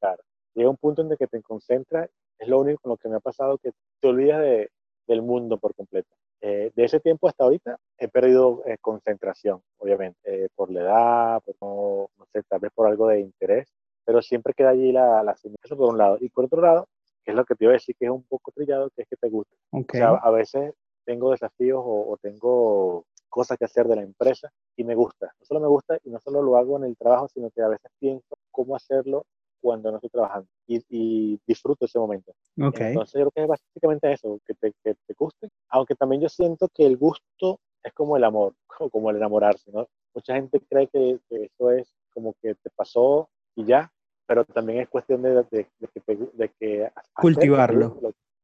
Claro. Llega un punto en el que te concentras, es lo único con lo que me ha pasado, que te olvidas de, del mundo por completo. Eh, de ese tiempo hasta ahorita he perdido eh, concentración, obviamente, eh, por la edad, por no, no, sé, tal vez por algo de interés, pero siempre queda allí la, la Eso por un lado. Y por otro lado, que es lo que te iba a decir que es un poco trillado, que es que te guste. O sea, a veces tengo desafíos o, tengo cosas que hacer de la empresa y me gusta. No solo me gusta y no solo lo hago en el trabajo, sino que a veces pienso cómo hacerlo cuando no estoy trabajando y, disfruto ese momento.
Okay.
Entonces yo creo que es básicamente eso, que te, que te guste, aunque también yo siento que el gusto es como el amor, como el enamorarse, ¿no? Mucha gente cree que, que eso es como que te pasó y ya, pero también es cuestión de, de, que, de que
cultivarlo.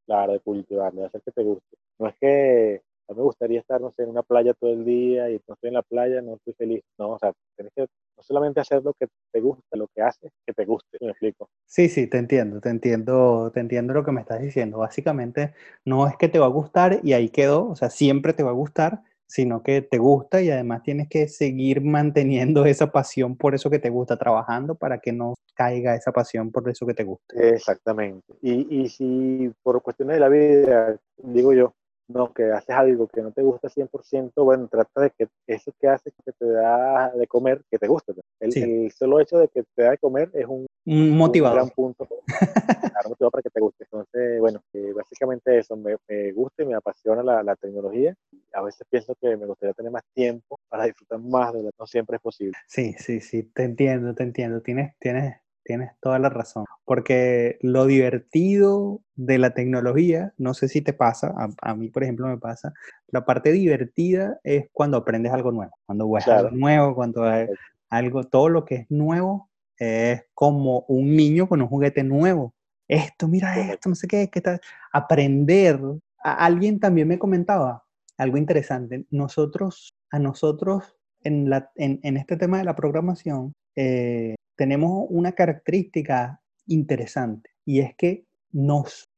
claro, de cultivarlo, de hacer que te guste. No es que a mí me gustaría estar, no sé, en una playa todo el día y no estoy en la playa, no estoy feliz. No, o sea, tienes que no solamente hacer lo que te gusta, lo que haces, que te guste. ¿Me explico?
Sí, sí, te entiendo, te entiendo, te entiendo lo que me estás diciendo. Básicamente, no es que te va a gustar y ahí quedó, o sea, siempre te va a gustar, sino que te gusta y además tienes que seguir manteniendo esa pasión por eso que te gusta, trabajando para que no caiga esa pasión por eso que te gusta.
Exactamente. Y, y si por cuestiones de la vida, digo yo, no, que haces algo que no te gusta 100%, bueno, trata de que eso que haces que te da de comer, que te guste. Pues. El, solo hecho de que te da de comer es un,
motivador.
Un gran punto motivador para que te guste. Entonces, bueno, básicamente eso, me, me, gusta y me apasiona la, la, tecnología. A veces pienso que me gustaría tener más tiempo para disfrutar más de lo que no siempre es posible.
Sí, sí, sí, te entiendo, te entiendo. Tienes, tienes tienes toda la razón. Porque lo divertido de la tecnología, no sé si te pasa, a, mí por ejemplo me pasa, la parte divertida es cuando aprendes algo nuevo, cuando ves algo nuevo, cuando algo, todo lo que es nuevo es como un niño con un juguete nuevo. Esto, mira esto, no sé qué, qué tal. Aprender, alguien también me comentaba algo interesante. Nosotros, a nosotros, en, la, en, en este tema de la programación, eh, tenemos una característica interesante y es que nos,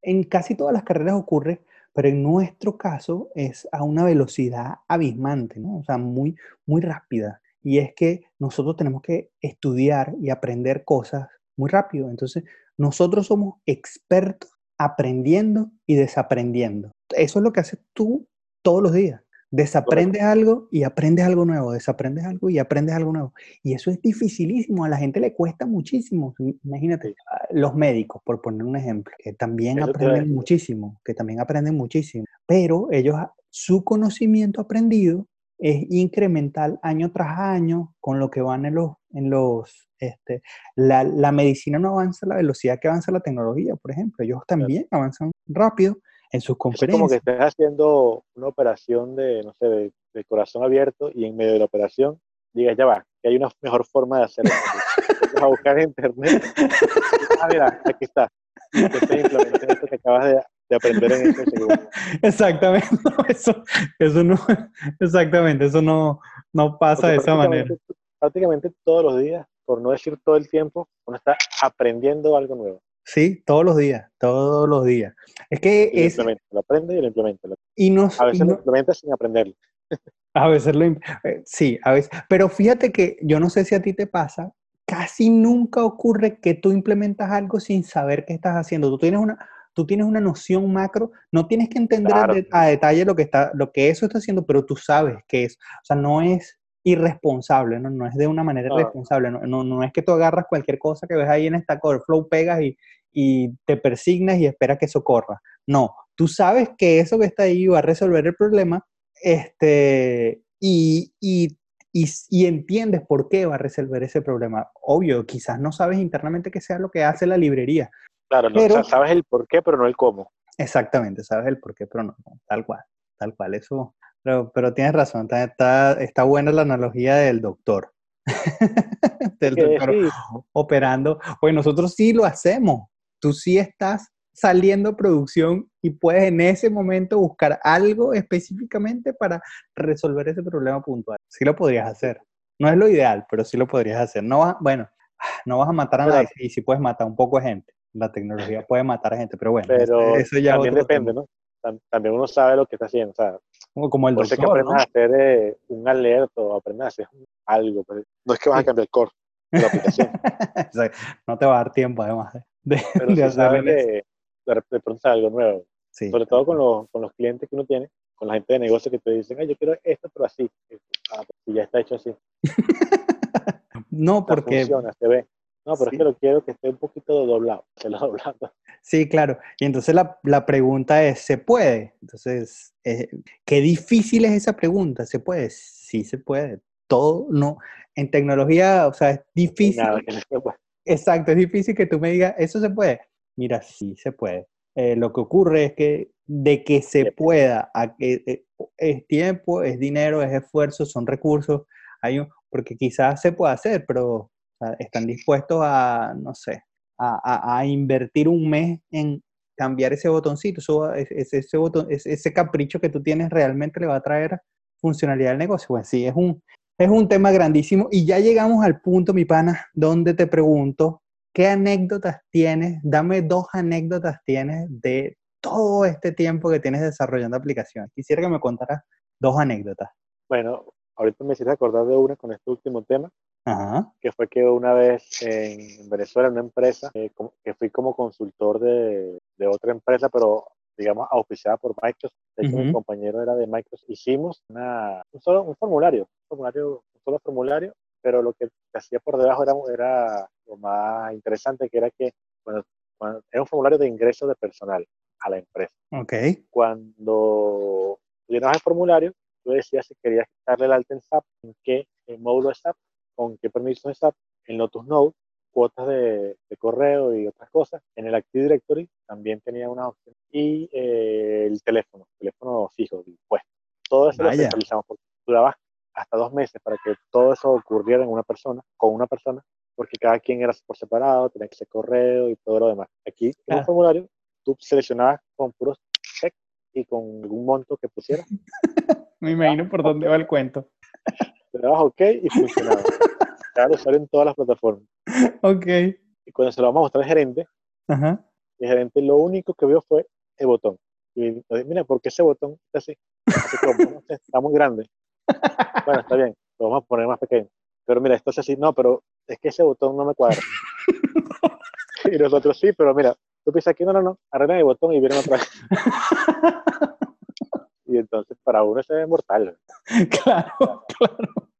en casi todas las carreras ocurre, pero en nuestro caso es a una velocidad abismante, ¿no? O sea, muy, muy rápida. Y es que nosotros tenemos que estudiar y aprender cosas muy rápido. Entonces, nosotros somos expertos aprendiendo y desaprendiendo. Eso es lo que haces tú todos los días. Desaprendes algo y aprendes algo nuevo, desaprendes algo y aprendes algo nuevo. Y eso es dificilísimo, a la gente le cuesta muchísimo. Imagínate, ah, los médicos, por poner un ejemplo, que también aprenden muchísimo, que también aprenden muchísimo, pero ellos, su conocimiento aprendido es incremental año tras año con lo que van en los, en los este, la, la medicina no avanza a la velocidad que avanza la tecnología, por ejemplo, ellos también avanzan rápido en sus conferencias. Es
como que estés haciendo una operación de, no sé, de, corazón abierto y en medio de la operación digas, ya va, que hay una mejor forma de hacerlo. Vas a buscar en internet. ah, mira, aquí está. Esto que acabas de, de aprender en este segundo.
Exactamente, eso, eso no, exactamente, eso no, no pasa de esa manera.
Prácticamente todos los días, por no decir todo el tiempo, uno está aprendiendo algo nuevo.
Sí, todos los días, todos los días. Es que es...
Lo, aprende y lo implementa.
Y no,
a veces lo implementa sin aprenderlo.
A veces lo... Eh, sí, a veces. Pero fíjate que yo no sé si a ti te pasa, casi nunca ocurre que tú implementas algo sin saber qué estás haciendo. Tú tienes una, tú tienes una noción macro, no tienes que entender a, detalle lo que, está, lo que eso está haciendo, pero tú sabes que es. O sea, no es irresponsable, ¿no? no es de una manera irresponsable, no, no, no, es que tú agarras cualquier cosa que ves ahí en Stack Overflow, pegas y, y te persignas y esperas que eso corra. No, tú sabes que eso que está ahí va a resolver el problema este, y, y, y, entiendes por qué va a resolver ese problema. Obvio, quizás no sabes internamente qué sea lo que hace la librería.
Claro, no, sabes el por qué, pero no el cómo.
Exactamente, sabes el por qué, pero no, tal cual, tal cual, eso. Pero, pero tienes razón, está, está buena la analogía del doctor. del doctor operando. Oye, nosotros sí lo hacemos tú sí estás saliendo producción y puedes en ese momento buscar algo específicamente para resolver ese problema puntual. Sí lo podrías hacer. No es lo ideal, pero sí lo podrías hacer. No bueno, no vas a matar a nadie y sí puedes matar un poco de gente. La tecnología puede matar a gente, pero bueno,
pero eso ya también depende, ¿no? También uno sabe lo que está haciendo, o sea,
como el doctor,
que aprendas a hacer eh, un alerto, aprendas a hacer algo, pues, no es que vas a cambiar el core de la aplicación.
no te va a dar tiempo además. ¿eh? De,
Pero de, de, de, pronto algo nuevo. Sobre todo con los, con los clientes que uno tiene, con la gente de negocio que te dicen, Ay, yo quiero esto, pero así. Ah, pues, ya está hecho así.
no, porque...
Funciona, se ve. No, pero es que lo quiero que esté un poquito doblado, se lo doblado.
Sí, claro. Y entonces la, la pregunta es, ¿se puede? Entonces, eh, ¿qué difícil es esa pregunta? ¿Se puede? Sí, se puede. Todo, no. En tecnología, o sea, es difícil. Nada, que no se puede. Exacto, es difícil que tú me digas, ¿eso se puede? Mira, sí se puede. Eh, lo que ocurre es que de que se pueda, a que eh, es tiempo, es dinero, es esfuerzo, son recursos, hay un, porque quizás se pueda hacer, pero están dispuestos a, no sé, a, a, invertir un mes en cambiar ese botoncito, ese, ese, botón, ese, capricho que tú tienes realmente le va a traer funcionalidad al negocio. Pues sí, es un, es un tema grandísimo y ya llegamos al punto, mi pana, donde te pregunto, ¿qué anécdotas tienes? Dame dos anécdotas tienes de todo este tiempo que tienes desarrollando aplicaciones. Quisiera que me contaras dos anécdotas.
Bueno, ahorita me hiciste acordar de una con este último tema, que fue que una vez en Venezuela, una empresa, eh, que fui como consultor de, de, otra empresa, pero digamos auspiciada por Microsoft, de hecho mi compañero era de Microsoft, hicimos una, un, solo, un formulario formulario, un solo formulario, pero lo que hacía por debajo era, era lo más interesante, que era que bueno, era un formulario de ingreso de personal a la empresa.
Okay.
Cuando llenabas el formulario, tú decías si querías darle el alta en SAP, en qué módulo de SAP, con qué permiso de SAP, en Lotus Note, cuotas de, correo y otras cosas. En el Active Directory también tenía una opción. Y eh, el teléfono, teléfono fijo, puesto. Todo eso lo centralizamos porque dabas hasta dos meses para que todo eso ocurriera en una persona, con una persona, porque cada quien era por separado, tenía que ser correo y todo lo demás. Aquí, en un formulario, tú seleccionabas con puros check y con algún monto que pusiera.
Me imagino por dónde va el cuento.
Le dabas OK y funcionaba. Cada usuario en todas las plataformas.
Ok.
Y cuando se lo vamos a mostrar al gerente,
Ajá.
el gerente lo único que vio fue el botón. Y entonces, mira, ¿por qué ese botón está así? Así como, está muy grande. Bueno, está bien, lo vamos a poner más pequeño. Pero mira, esto es así, no, pero es que ese botón no me cuadra. y nosotros sí, pero mira, tú piensas aquí, no, no, no, arregla el botón y vienen otra vez. y entonces para uno ese es mortal.
Claro, claro.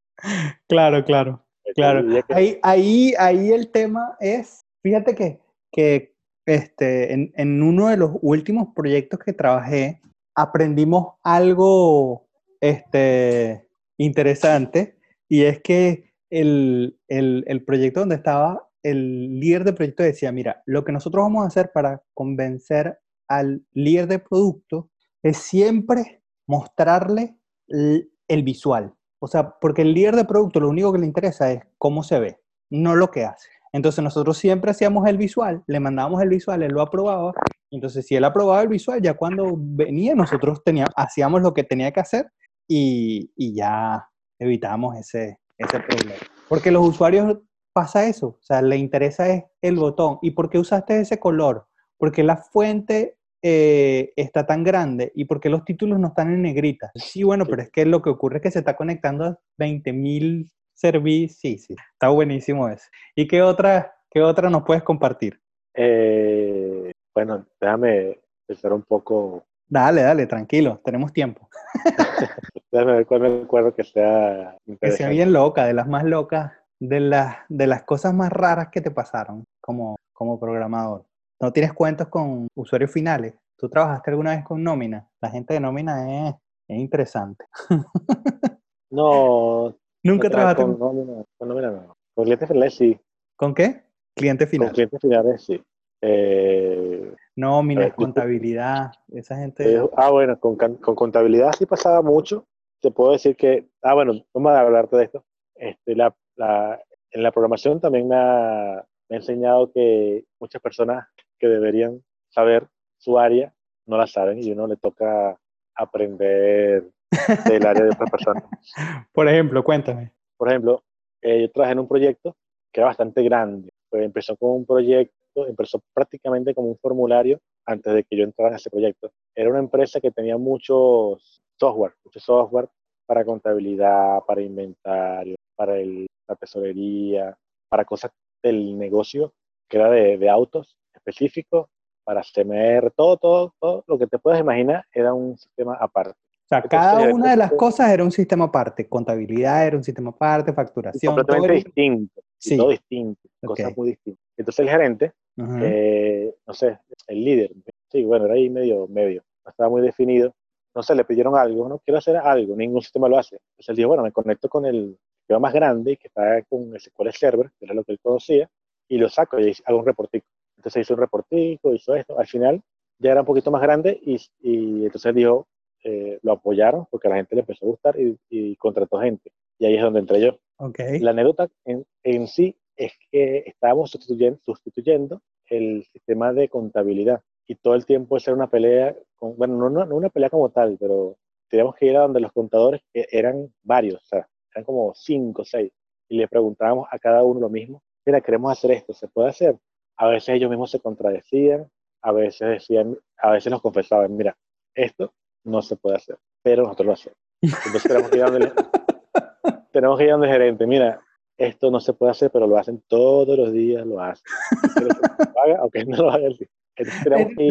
Claro, claro. Claro. Ahí, ahí, ahí el tema es, fíjate que, que este, en, en uno de los últimos proyectos que trabajé, aprendimos algo este, interesante y es que el, el, el proyecto donde estaba, el líder de proyecto decía, mira, lo que nosotros vamos a hacer para convencer al líder de producto es siempre mostrarle l- el visual. O sea, porque el líder de producto lo único que le interesa es cómo se ve, no lo que hace. Entonces nosotros siempre hacíamos el visual, le mandábamos el visual, él lo aprobaba. Entonces si él aprobaba el visual, ya cuando venía nosotros teníamos, hacíamos lo que tenía que hacer y, y ya evitábamos ese, ese problema. Porque los usuarios pasa eso, o sea, le interesa es el botón. ¿Y por qué usaste ese color? Porque la fuente eh, está tan grande y porque los títulos no están en negrita. Sí, bueno, pero es que lo que ocurre es que se está conectando a 20.000 servicios. Sí, sí, está buenísimo eso. ¿Y qué otra, qué otra nos puedes compartir?
Eh, bueno, déjame pensar un poco,
Dale, dale, tranquilo, tenemos tiempo.
déjame ver cuál me acuerdo que sea
Que sea bien loca, de las más locas, de las, de las cosas más raras que te pasaron como, como programador. ¿No tienes cuentos con usuarios finales? ¿Tú trabajaste alguna vez con nómina? La gente de nómina es, es interesante.
No,
¿Nunca
no
trabajaste
con
con,
nómina, con nómina no. Con clientes finales sí,
¿con qué? Cliente
con
final.
clientes finales sí. Eh,
Nóminas,
Eh,
contabilidad, esa gente.
eh, ah, bueno, con, con contabilidad sí pasaba mucho. Te puedo decir que, ah, bueno, vamos a hablarte de esto. Este, la, la- en la programación también me ha, me ha enseñado que muchas personas que deberían saber su área no la saben y uno le toca aprender del área de otras personas.
Por ejemplo, cuéntame.
Por ejemplo, eh, yo trabajé en un proyecto que era bastante grande. Pues empezó como un proyecto, empezó prácticamente como un formulario antes de que yo entrara en ese proyecto. Era una empresa que tenía muchos software, mucho software para contabilidad, para inventario, para el- la tesorería, para cosas del negocio que era de, de autos específicos, para CMR, todo, todo, todo lo que te puedas imaginar era un sistema aparte.
O sea,
Entonces,
cada
eh,
una de las cosas era un sistema aparte. Contabilidad era un sistema aparte, facturación. todo
completamente
era-
distinto,
Sí.
todo distinto, cosas muy distintas. Entonces el gerente eh, no sé, el líder, sí, bueno, era ahí medio, medio, no estaba muy definido, no sé, le pidieron algo, no quiero hacer algo, ningún sistema lo hace. Entonces él dijo, bueno, me conecto con el sistema más grande y que está con el SQL Server, que era lo que él conocía, y lo saco y hago un reportico. Entonces hizo un reportico, hizo esto, al final ya era un poquito más grande y, y entonces dijo, eh, lo apoyaron porque a la gente le empezó a gustar y, y contrató gente. Y ahí es donde entré yo.
Ok.
La anécdota en, en sí es que estábamos sustituyendo, sustituyendo el sistema de contabilidad y todo el tiempo era una pelea, con, bueno, no, no, no una pelea como tal, pero teníamos que ir a donde los contadores, que eran varios, o sea, eran como cinco o seis, y le preguntábamos a cada uno lo mismo, mira, queremos hacer esto, ¿se puede hacer? A veces ellos mismos se contradecían, a veces decían, a veces nos confesaban, mira, esto no se puede hacer, pero nosotros lo hacemos. Entonces tenemos que ir a donde, tenemos que ir donde el gerente, mira, esto no se puede hacer, pero lo hacen todos los días, lo hacen. ¿Quieres que lo haga? Aunque no lo haga el día. Que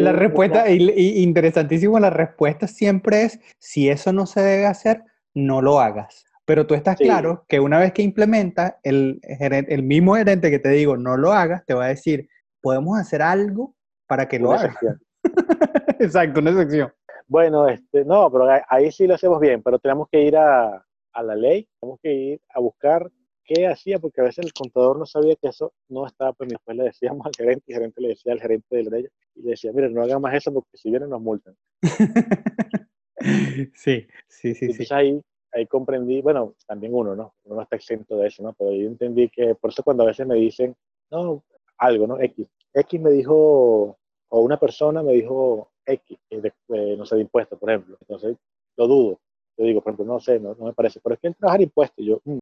La respuesta, y, interesantísimo, la respuesta siempre es, si eso no se debe hacer, no lo hagas. Pero tú estás
Sí.
claro que una vez que implementas, el, gerente- el mismo gerente que te digo, no lo hagas, te va a decir, podemos hacer algo para que lo
sección.
Exacto, una sección.
Bueno, este, no, pero ahí- ahí sí lo hacemos bien, pero tenemos que ir a, a la ley, tenemos que ir a buscar qué hacía, porque a veces el contador no sabía que eso no estaba permitido. Después le decíamos al gerente, y el gerente le decía al gerente de la ley, y le decía, mire, no hagan más eso porque si vienen nos multan.
sí, sí, sí, sí.
Entonces ahí, ahí comprendí, bueno, también uno, ¿no? Uno no está exento de eso, ¿no? Pero yo entendí que, por eso cuando a veces me dicen, no, algo, ¿no? X. X me dijo, o una persona me dijo, X, no sé, de impuestos, por ejemplo. Entonces, lo dudo. Yo digo, por ejemplo, no sé, no, me parece, pero es que él trabaja en impuestos. Yo, mm,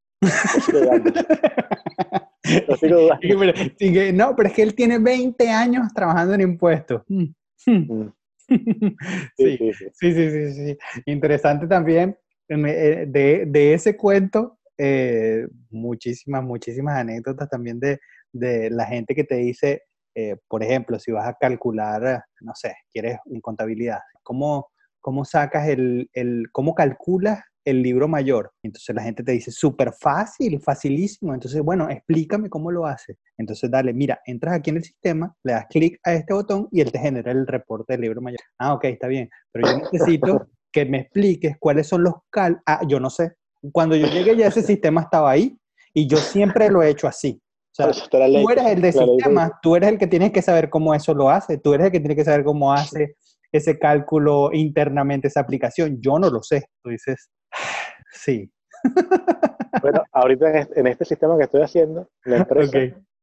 no, pero es que él tiene 20 años trabajando en impuestos. Mm. Mm. sí, sí, sí, sí, sí, Interesante también eh, de, de ese cuento, eh, muchísimas, muchísimas anécdotas también de, de la gente que te dice, eh, por ejemplo, si vas a calcular, no sé, quieres en contabilidad, ¿cómo, cómo sacas el, el, cómo calculas el libro mayor. Entonces la gente te dice, súper fácil, facilísimo. Entonces, bueno, explícame cómo lo hace. Entonces, dale, mira, entras aquí en el sistema, le das clic a este botón y él te genera el reporte del libro mayor. Ah, ok, está bien. Pero yo necesito que me expliques cuáles son los cal... Ah, yo no sé. Cuando yo llegué ya ese sistema estaba ahí y yo siempre lo he hecho así. O sea, tú eres el de sistema, tú eres el que tienes que saber cómo eso lo hace, tú eres el que tiene que saber cómo hace ese cálculo internamente, esa aplicación. Yo no lo sé. Tú dices, Sí.
Bueno, ahorita en este, sistema que estoy haciendo, la empresa,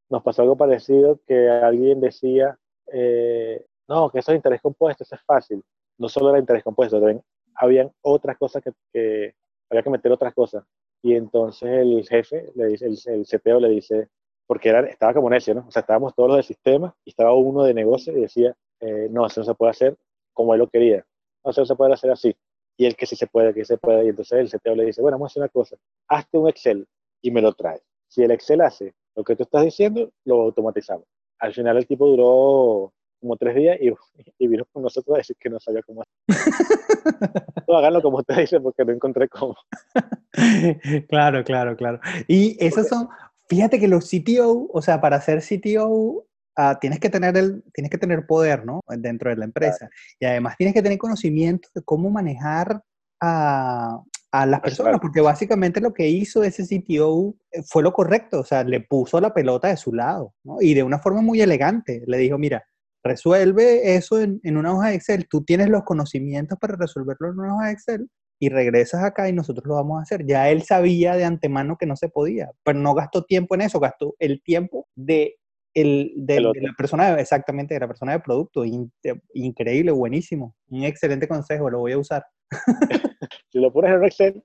nos pasó algo parecido que alguien decía, eh, no, que eso es interés compuesto, eso es fácil. No solo era interés compuesto, también habían otras cosas que, había que meter otras cosas. Y entonces el jefe, le dice, el, el CTO le dice, porque era, estaba como necio, ¿no? O sea, estábamos todos los del sistema y estaba uno de negocio y decía, eh, no, eso no se puede hacer como él lo quería. No, eso no se puede hacer así y el que sí se puede, que se puede. Y entonces el CTO le dice, bueno, vamos a hacer una cosa, hazte un Excel y me lo traes. Si el Excel hace lo que tú estás diciendo, lo automatizamos. Al final el tipo duró como tres días y, y vino con nosotros a decir que no sabía cómo hacer. no, háganlo como usted dice porque no encontré cómo.
claro, claro, claro. Y esos son, fíjate que los CTO, o sea, para ser CTO Ah, tienes, que tener el, tienes que tener poder, ¿no? Dentro de la empresa. Y además tienes que tener conocimiento de cómo manejar a, a las personas, porque básicamente lo que hizo ese CTO eh, fue lo correcto, o sea, le puso la pelota de su lado, ¿no? Y de una forma muy elegante. Le dijo, mira, resuelve eso en, en una hoja de Excel, tú tienes los conocimientos para resolverlo en una hoja de Excel y regresas acá y nosotros lo vamos a hacer. Ya él sabía de antemano que no se podía, pero no gastó tiempo en eso, gastó el tiempo de el, de, la persona, exactamente, de la persona de producto. increíble, buenísimo. Un excelente consejo, lo voy a usar.
si lo pones en Excel,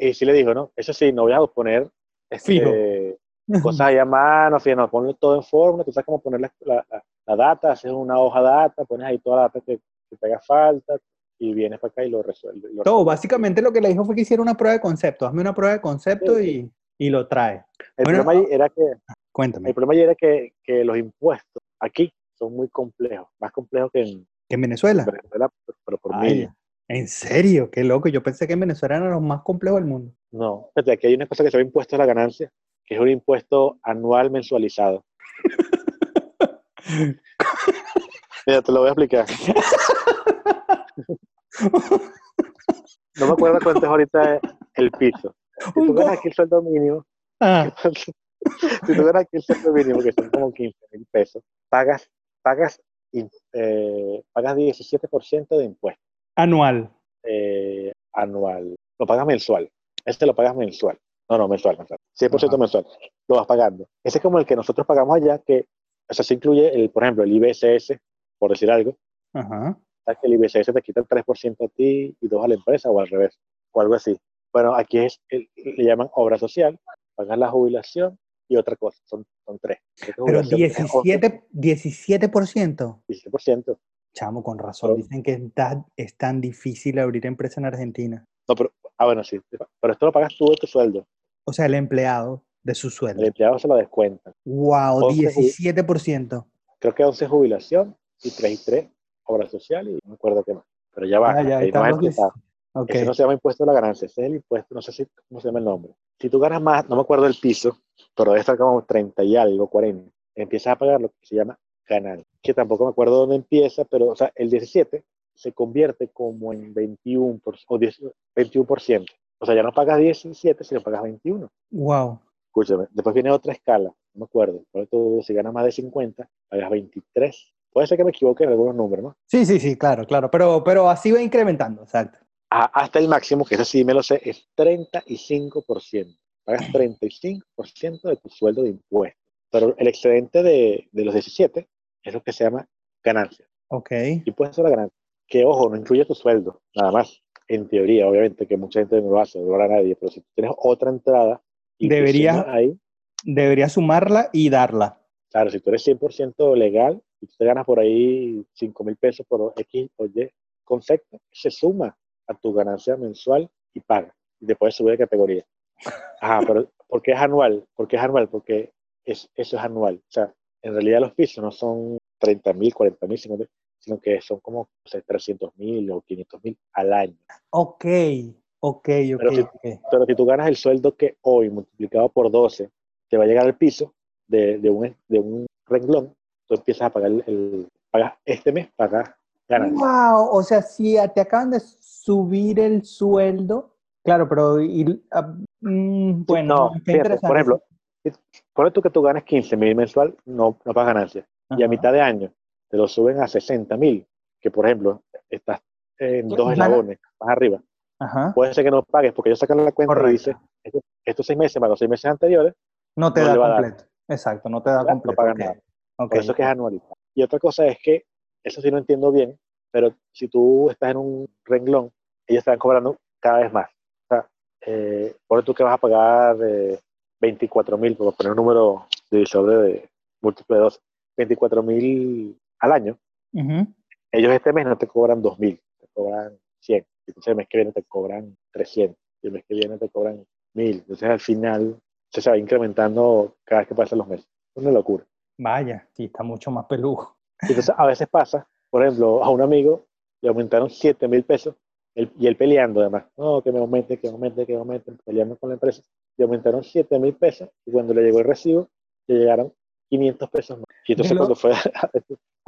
y sí le dijo, ¿no? Eso sí, no voy a poner este, cosas ahí a mano, no, ponlo todo en forma, tú sabes cómo poner la, la, data, haces una hoja de data, pones ahí toda la data que, te haga falta, y vienes para acá y lo resuelve.
Todo, básicamente lo que le dijo fue que hiciera una prueba de concepto. Hazme una prueba de concepto Y, y, lo trae.
El problema ahí era que Cuéntame. El problema era que, que los impuestos aquí son muy complejos, más complejos que en,
en Venezuela.
Venezuela, pero por
¿En serio? Qué loco. Yo pensé que en Venezuela eran los más complejos del mundo.
No, fíjate, aquí hay una cosa que se llama impuesto a la ganancia, que es un impuesto anual mensualizado. Mira, te lo voy a explicar. no me acuerdo cuánto es ahorita el piso. Si tú ganas aquí el sueldo mínimo, ah. si tú ganas aquí el sueldo mínimo, que son como 15 mil pesos, pagas, pagas, eh, pagas 17% de impuesto.
Anual.
Eh, anual. Lo pagas mensual. Este lo pagas mensual. No, no, mensual, mensual. 100% mensual. Lo vas pagando. Ese es como el que nosotros pagamos allá, que, o sea, se incluye, el, por ejemplo, el IBSS, por decir algo. Ajá. Que el IBSS te quita el 3% a ti y 2 a la empresa, o al revés, o algo así. Bueno, aquí es, le llaman obra social, pagas la jubilación y otra cosa, son, son tres.
Pero 17, 17%.
17%.
Chamo, con razón, dicen que es tan, difícil abrir empresa en Argentina.
No, pero, ah, bueno, sí, pero esto lo pagas tú de tu sueldo.
O sea, el empleado de su sueldo.
El empleado se lo descuenta.
Wow, 17%.
Creo que 11 jubilación y 3 y 3 obra social y no me acuerdo qué más. Pero ya va. Ah, ya, no Okay. Ese no se llama impuesto a la ganancia, ese es el impuesto, no sé si, cómo se llama el nombre. Si tú ganas más, no me acuerdo del piso, pero debe estar como 30 y algo, 40, empiezas a pagar lo que se llama ganancia, que tampoco me acuerdo dónde empieza, pero o sea, el 17 se convierte como en 21 o 21%. O sea, ya no pagas 17, sino pagas 21.
Wow.
Escúchame, después viene otra escala, no me acuerdo, por eso si ganas más de 50, pagas 23. Puede ser que me equivoque en algunos números, ¿no?
Sí, sí, sí, claro, claro, pero, pero así va incrementando, exacto
hasta el máximo, que ese sí me lo sé, es 35%. Pagas 35% de tu sueldo de impuestos. Pero el excedente de, de, los 17 es lo que se llama ganancia.
Ok.
Y puedes hacer la ganancia. Que ojo, no incluye tu sueldo, nada más. En teoría, obviamente, que mucha gente no lo hace, no lo hará nadie, pero si tú tienes otra entrada y
Deberías-
ahí,
Deberías sumarla y darla.
claro, si tú eres 100% legal y tú te ganas por ahí 5 mil pesos por X o Y concepto, se suma a tu ganancia mensual y paga. Y te puedes subir de categoría. Ajá, pero ¿por qué es anual? ¿Por qué es anual? Porque es, eso es anual. O sea, en realidad los pisos no son 30 mil, 40 mil, sino que son como o sea, 300 mil o 500 mil al año.
Ok, ok, ok.
Pero si-
ok.
Pero si tú ganas el sueldo que hoy multiplicado por 12 te va a llegar al piso de, de, un, de un renglón, tú empiezas a pagar el, el- pagas este mes, pagas ganancias.
Wow, o sea, si te acaban de subir el sueldo, claro, pero y- mm, bueno,
no, fíjate, por ejemplo, ponle tú que tú ganes 15 mil mensual, no, no pagas ganancias. Y a
Ajá.
mitad de año te lo suben a 60 mil, que por ejemplo, estás en dos eslabones más arriba.
Ajá.
Puede ser que no pagues porque ellos sacan la cuenta
Correcto.
y dicen, estos, estos seis meses más los seis meses anteriores,
No te
no
da completo. Exacto, no te da
no
completo.
pagas
ok,
nada. Por eso que es anualidad. Y otra cosa es que, eso sí no entiendo bien, pero si tú estás en un renglón, ellos están cobrando cada vez más. O sea, eh, ponle tú que vas a pagar eh, 24 mil, por poner un número divisor de múltiple de 12, 24 mil al año. Ellos este mes no te cobran 2 mil, te cobran 100. Entonces el mes que viene te cobran 300. Y el mes que viene te cobran 1000. Entonces al final se va incrementando cada vez que pasan los meses. Es una locura.
Vaya, sí, está mucho más peludo.
Entonces, a veces pasa, por ejemplo, a un amigo le aumentaron 7 mil pesos él- y él peleando además, no, que me aumente, que me aumente, que me aumente, peleando con la empresa. Le aumentaron 7 mil pesos y cuando le llegó el recibo, le llegaron 500 pesos más. Y entonces cuando fue a,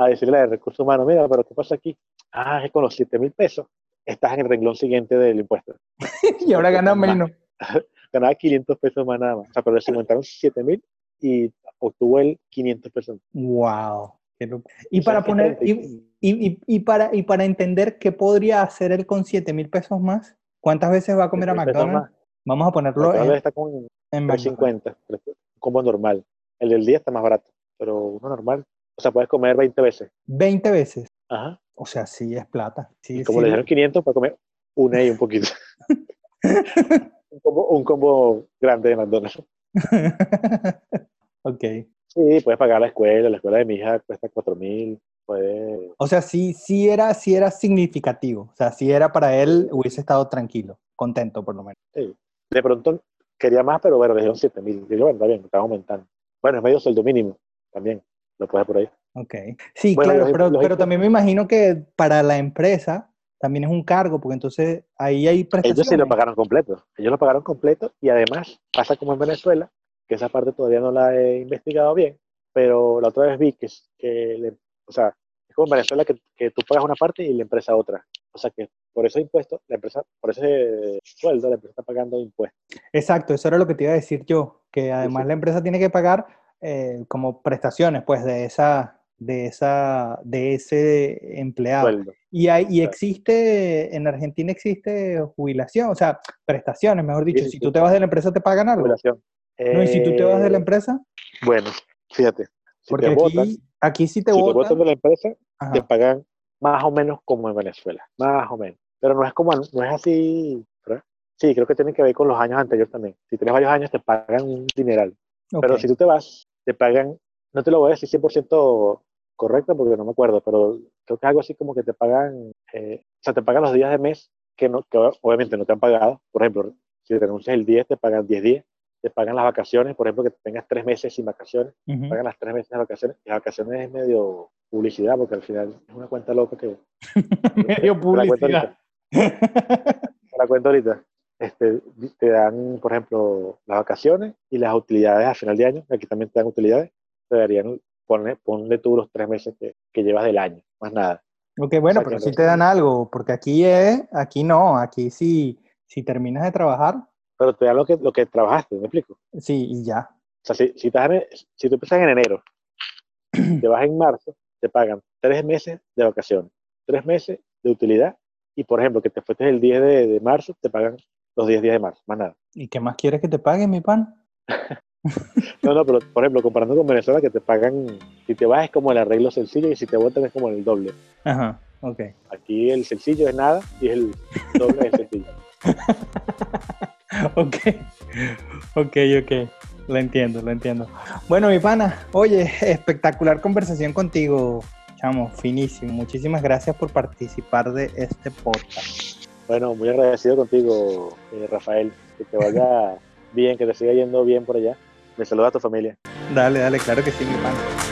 a decirle de recursos humanos, mira, pero ¿qué pasa aquí? Ah, es que con los 7 mil pesos estás en el renglón siguiente del impuesto.
y ahora gana
Más.
menos.
Ganaba 500 pesos más nada más. O sea, pero le aumentaron 7 mil y obtuvo el 500 pesos.
Wow. qué loco. Y
O
para poner,
30
y, y- y- y para, y para entender qué podría hacer él con 7 mil pesos más, ¿cuántas veces va a comer a
7 pesos
McDonald's? Vamos a ponerlo
McDonald's
en,
está con
en McDonald's.
350, un combo normal. El del día está más barato, pero uno normal, o sea, puedes comer 20 veces.
20 veces.
Ajá.
O sea, sí es plata. Sí,
Y como
sí.
le dijeron 500, puedes comer una y un poquito. un, combo, un combo grande de McDonald's.
ok.
Sí, puedes pagar la escuela, la escuela de mi hija cuesta 4 mil, puedes...
O sea, sí, sí era, sí era significativo. O sea, sí era para él, hubiese estado tranquilo, contento por lo menos.
sí. De pronto quería más, pero bueno, le dieron 7 mil. Digo, bueno, está bien, está aumentando. Bueno, es medio sueldo mínimo también, lo puedes por ahí.
Ok. Sí,
Bueno,
claro,
los-
pero,
los
pero también me imagino que para la empresa también es un cargo, porque entonces ahí hay prestaciones.
Ellos sí lo pagaron completo. Ellos lo pagaron completo y además pasa como en Venezuela, que esa parte todavía no la he investigado bien, pero la otra vez vi que, que le- o sea, es como en Venezuela que, que tú pagas una parte y la empresa otra. O sea que por esos impuestos, la empresa, por ese sueldo, la empresa está pagando impuestos.
Exacto, eso era lo que te iba a decir yo, que además
sí.
la empresa tiene que pagar eh, como prestaciones, pues, de esa, de esa, de ese empleado.
Sueldo.
Y, hay, y existe, en Argentina existe jubilación, o sea, prestaciones, mejor dicho.
sí,
si
sí.
tú te vas de la empresa, te pagan algo.
Jubilación.
No, y si tú te vas de la
Eh,
empresa,
Bueno, fíjate, si
porque
te
aquí, aquí sí te
si te de la empresa,
ajá,
te pagan más o menos como en Venezuela, más o menos. Pero no es como, no es así, ¿verdad? Sí, creo que tiene que ver con los años anteriores también. Si tienes varios años, te pagan un dineral. Pero si tú te vas, te pagan, no te lo voy a decir 100% correcto porque no me acuerdo, pero creo que es algo así como que te pagan, eh, o sea, te pagan los días de mes que, no, que obviamente no te han pagado. Por ejemplo, si renuncias el 10, te pagan 10 días. Te pagan las vacaciones, por ejemplo, que tengas tres meses sin vacaciones
Ujú.
pagan las tres meses de vacaciones. Las vacaciones es medio publicidad, porque al final es una cuenta loca que.
Medio publicidad.
la cuento ahorita. Este, te dan, por ejemplo, las vacaciones y las utilidades a final de año. Aquí también te dan utilidades. Te darían, ponle, ponle tú los tres meses que, que llevas del año, más nada.
Ok, bueno,
O sea,
pero
que
sí te dan algo, porque aquí es, aquí no, aquí sí, si terminas de trabajar,
Pero te dan lo que, lo que trabajaste, ¿me explico?
sí, y ya.
O sea, si, si, estás en- si tú empiezas en enero, te vas en marzo, te pagan tres meses de vacaciones, tres meses de utilidad, y por ejemplo, que te fuiste el 10 de, de marzo, te pagan los 10 días de marzo, más nada.
¿Y qué más quieres que te paguen, mi pan?
No, no, pero por ejemplo, comparando con Venezuela, que te pagan, si te vas es como el arreglo sencillo y si te votan es como el doble.
Ajá, ok.
Aquí el sencillo es nada y el doble es sencillo.
ok, ok, ok. Lo entiendo, lo entiendo. Bueno, mi pana, oye, espectacular conversación contigo, chamo, finísimo. Muchísimas gracias por participar de este podcast.
Bueno, muy agradecido contigo, eh, Rafael. Que te vaya bien, que te siga yendo bien por allá. Me saluda a tu familia.
Dale, dale, claro que sí, mi pana.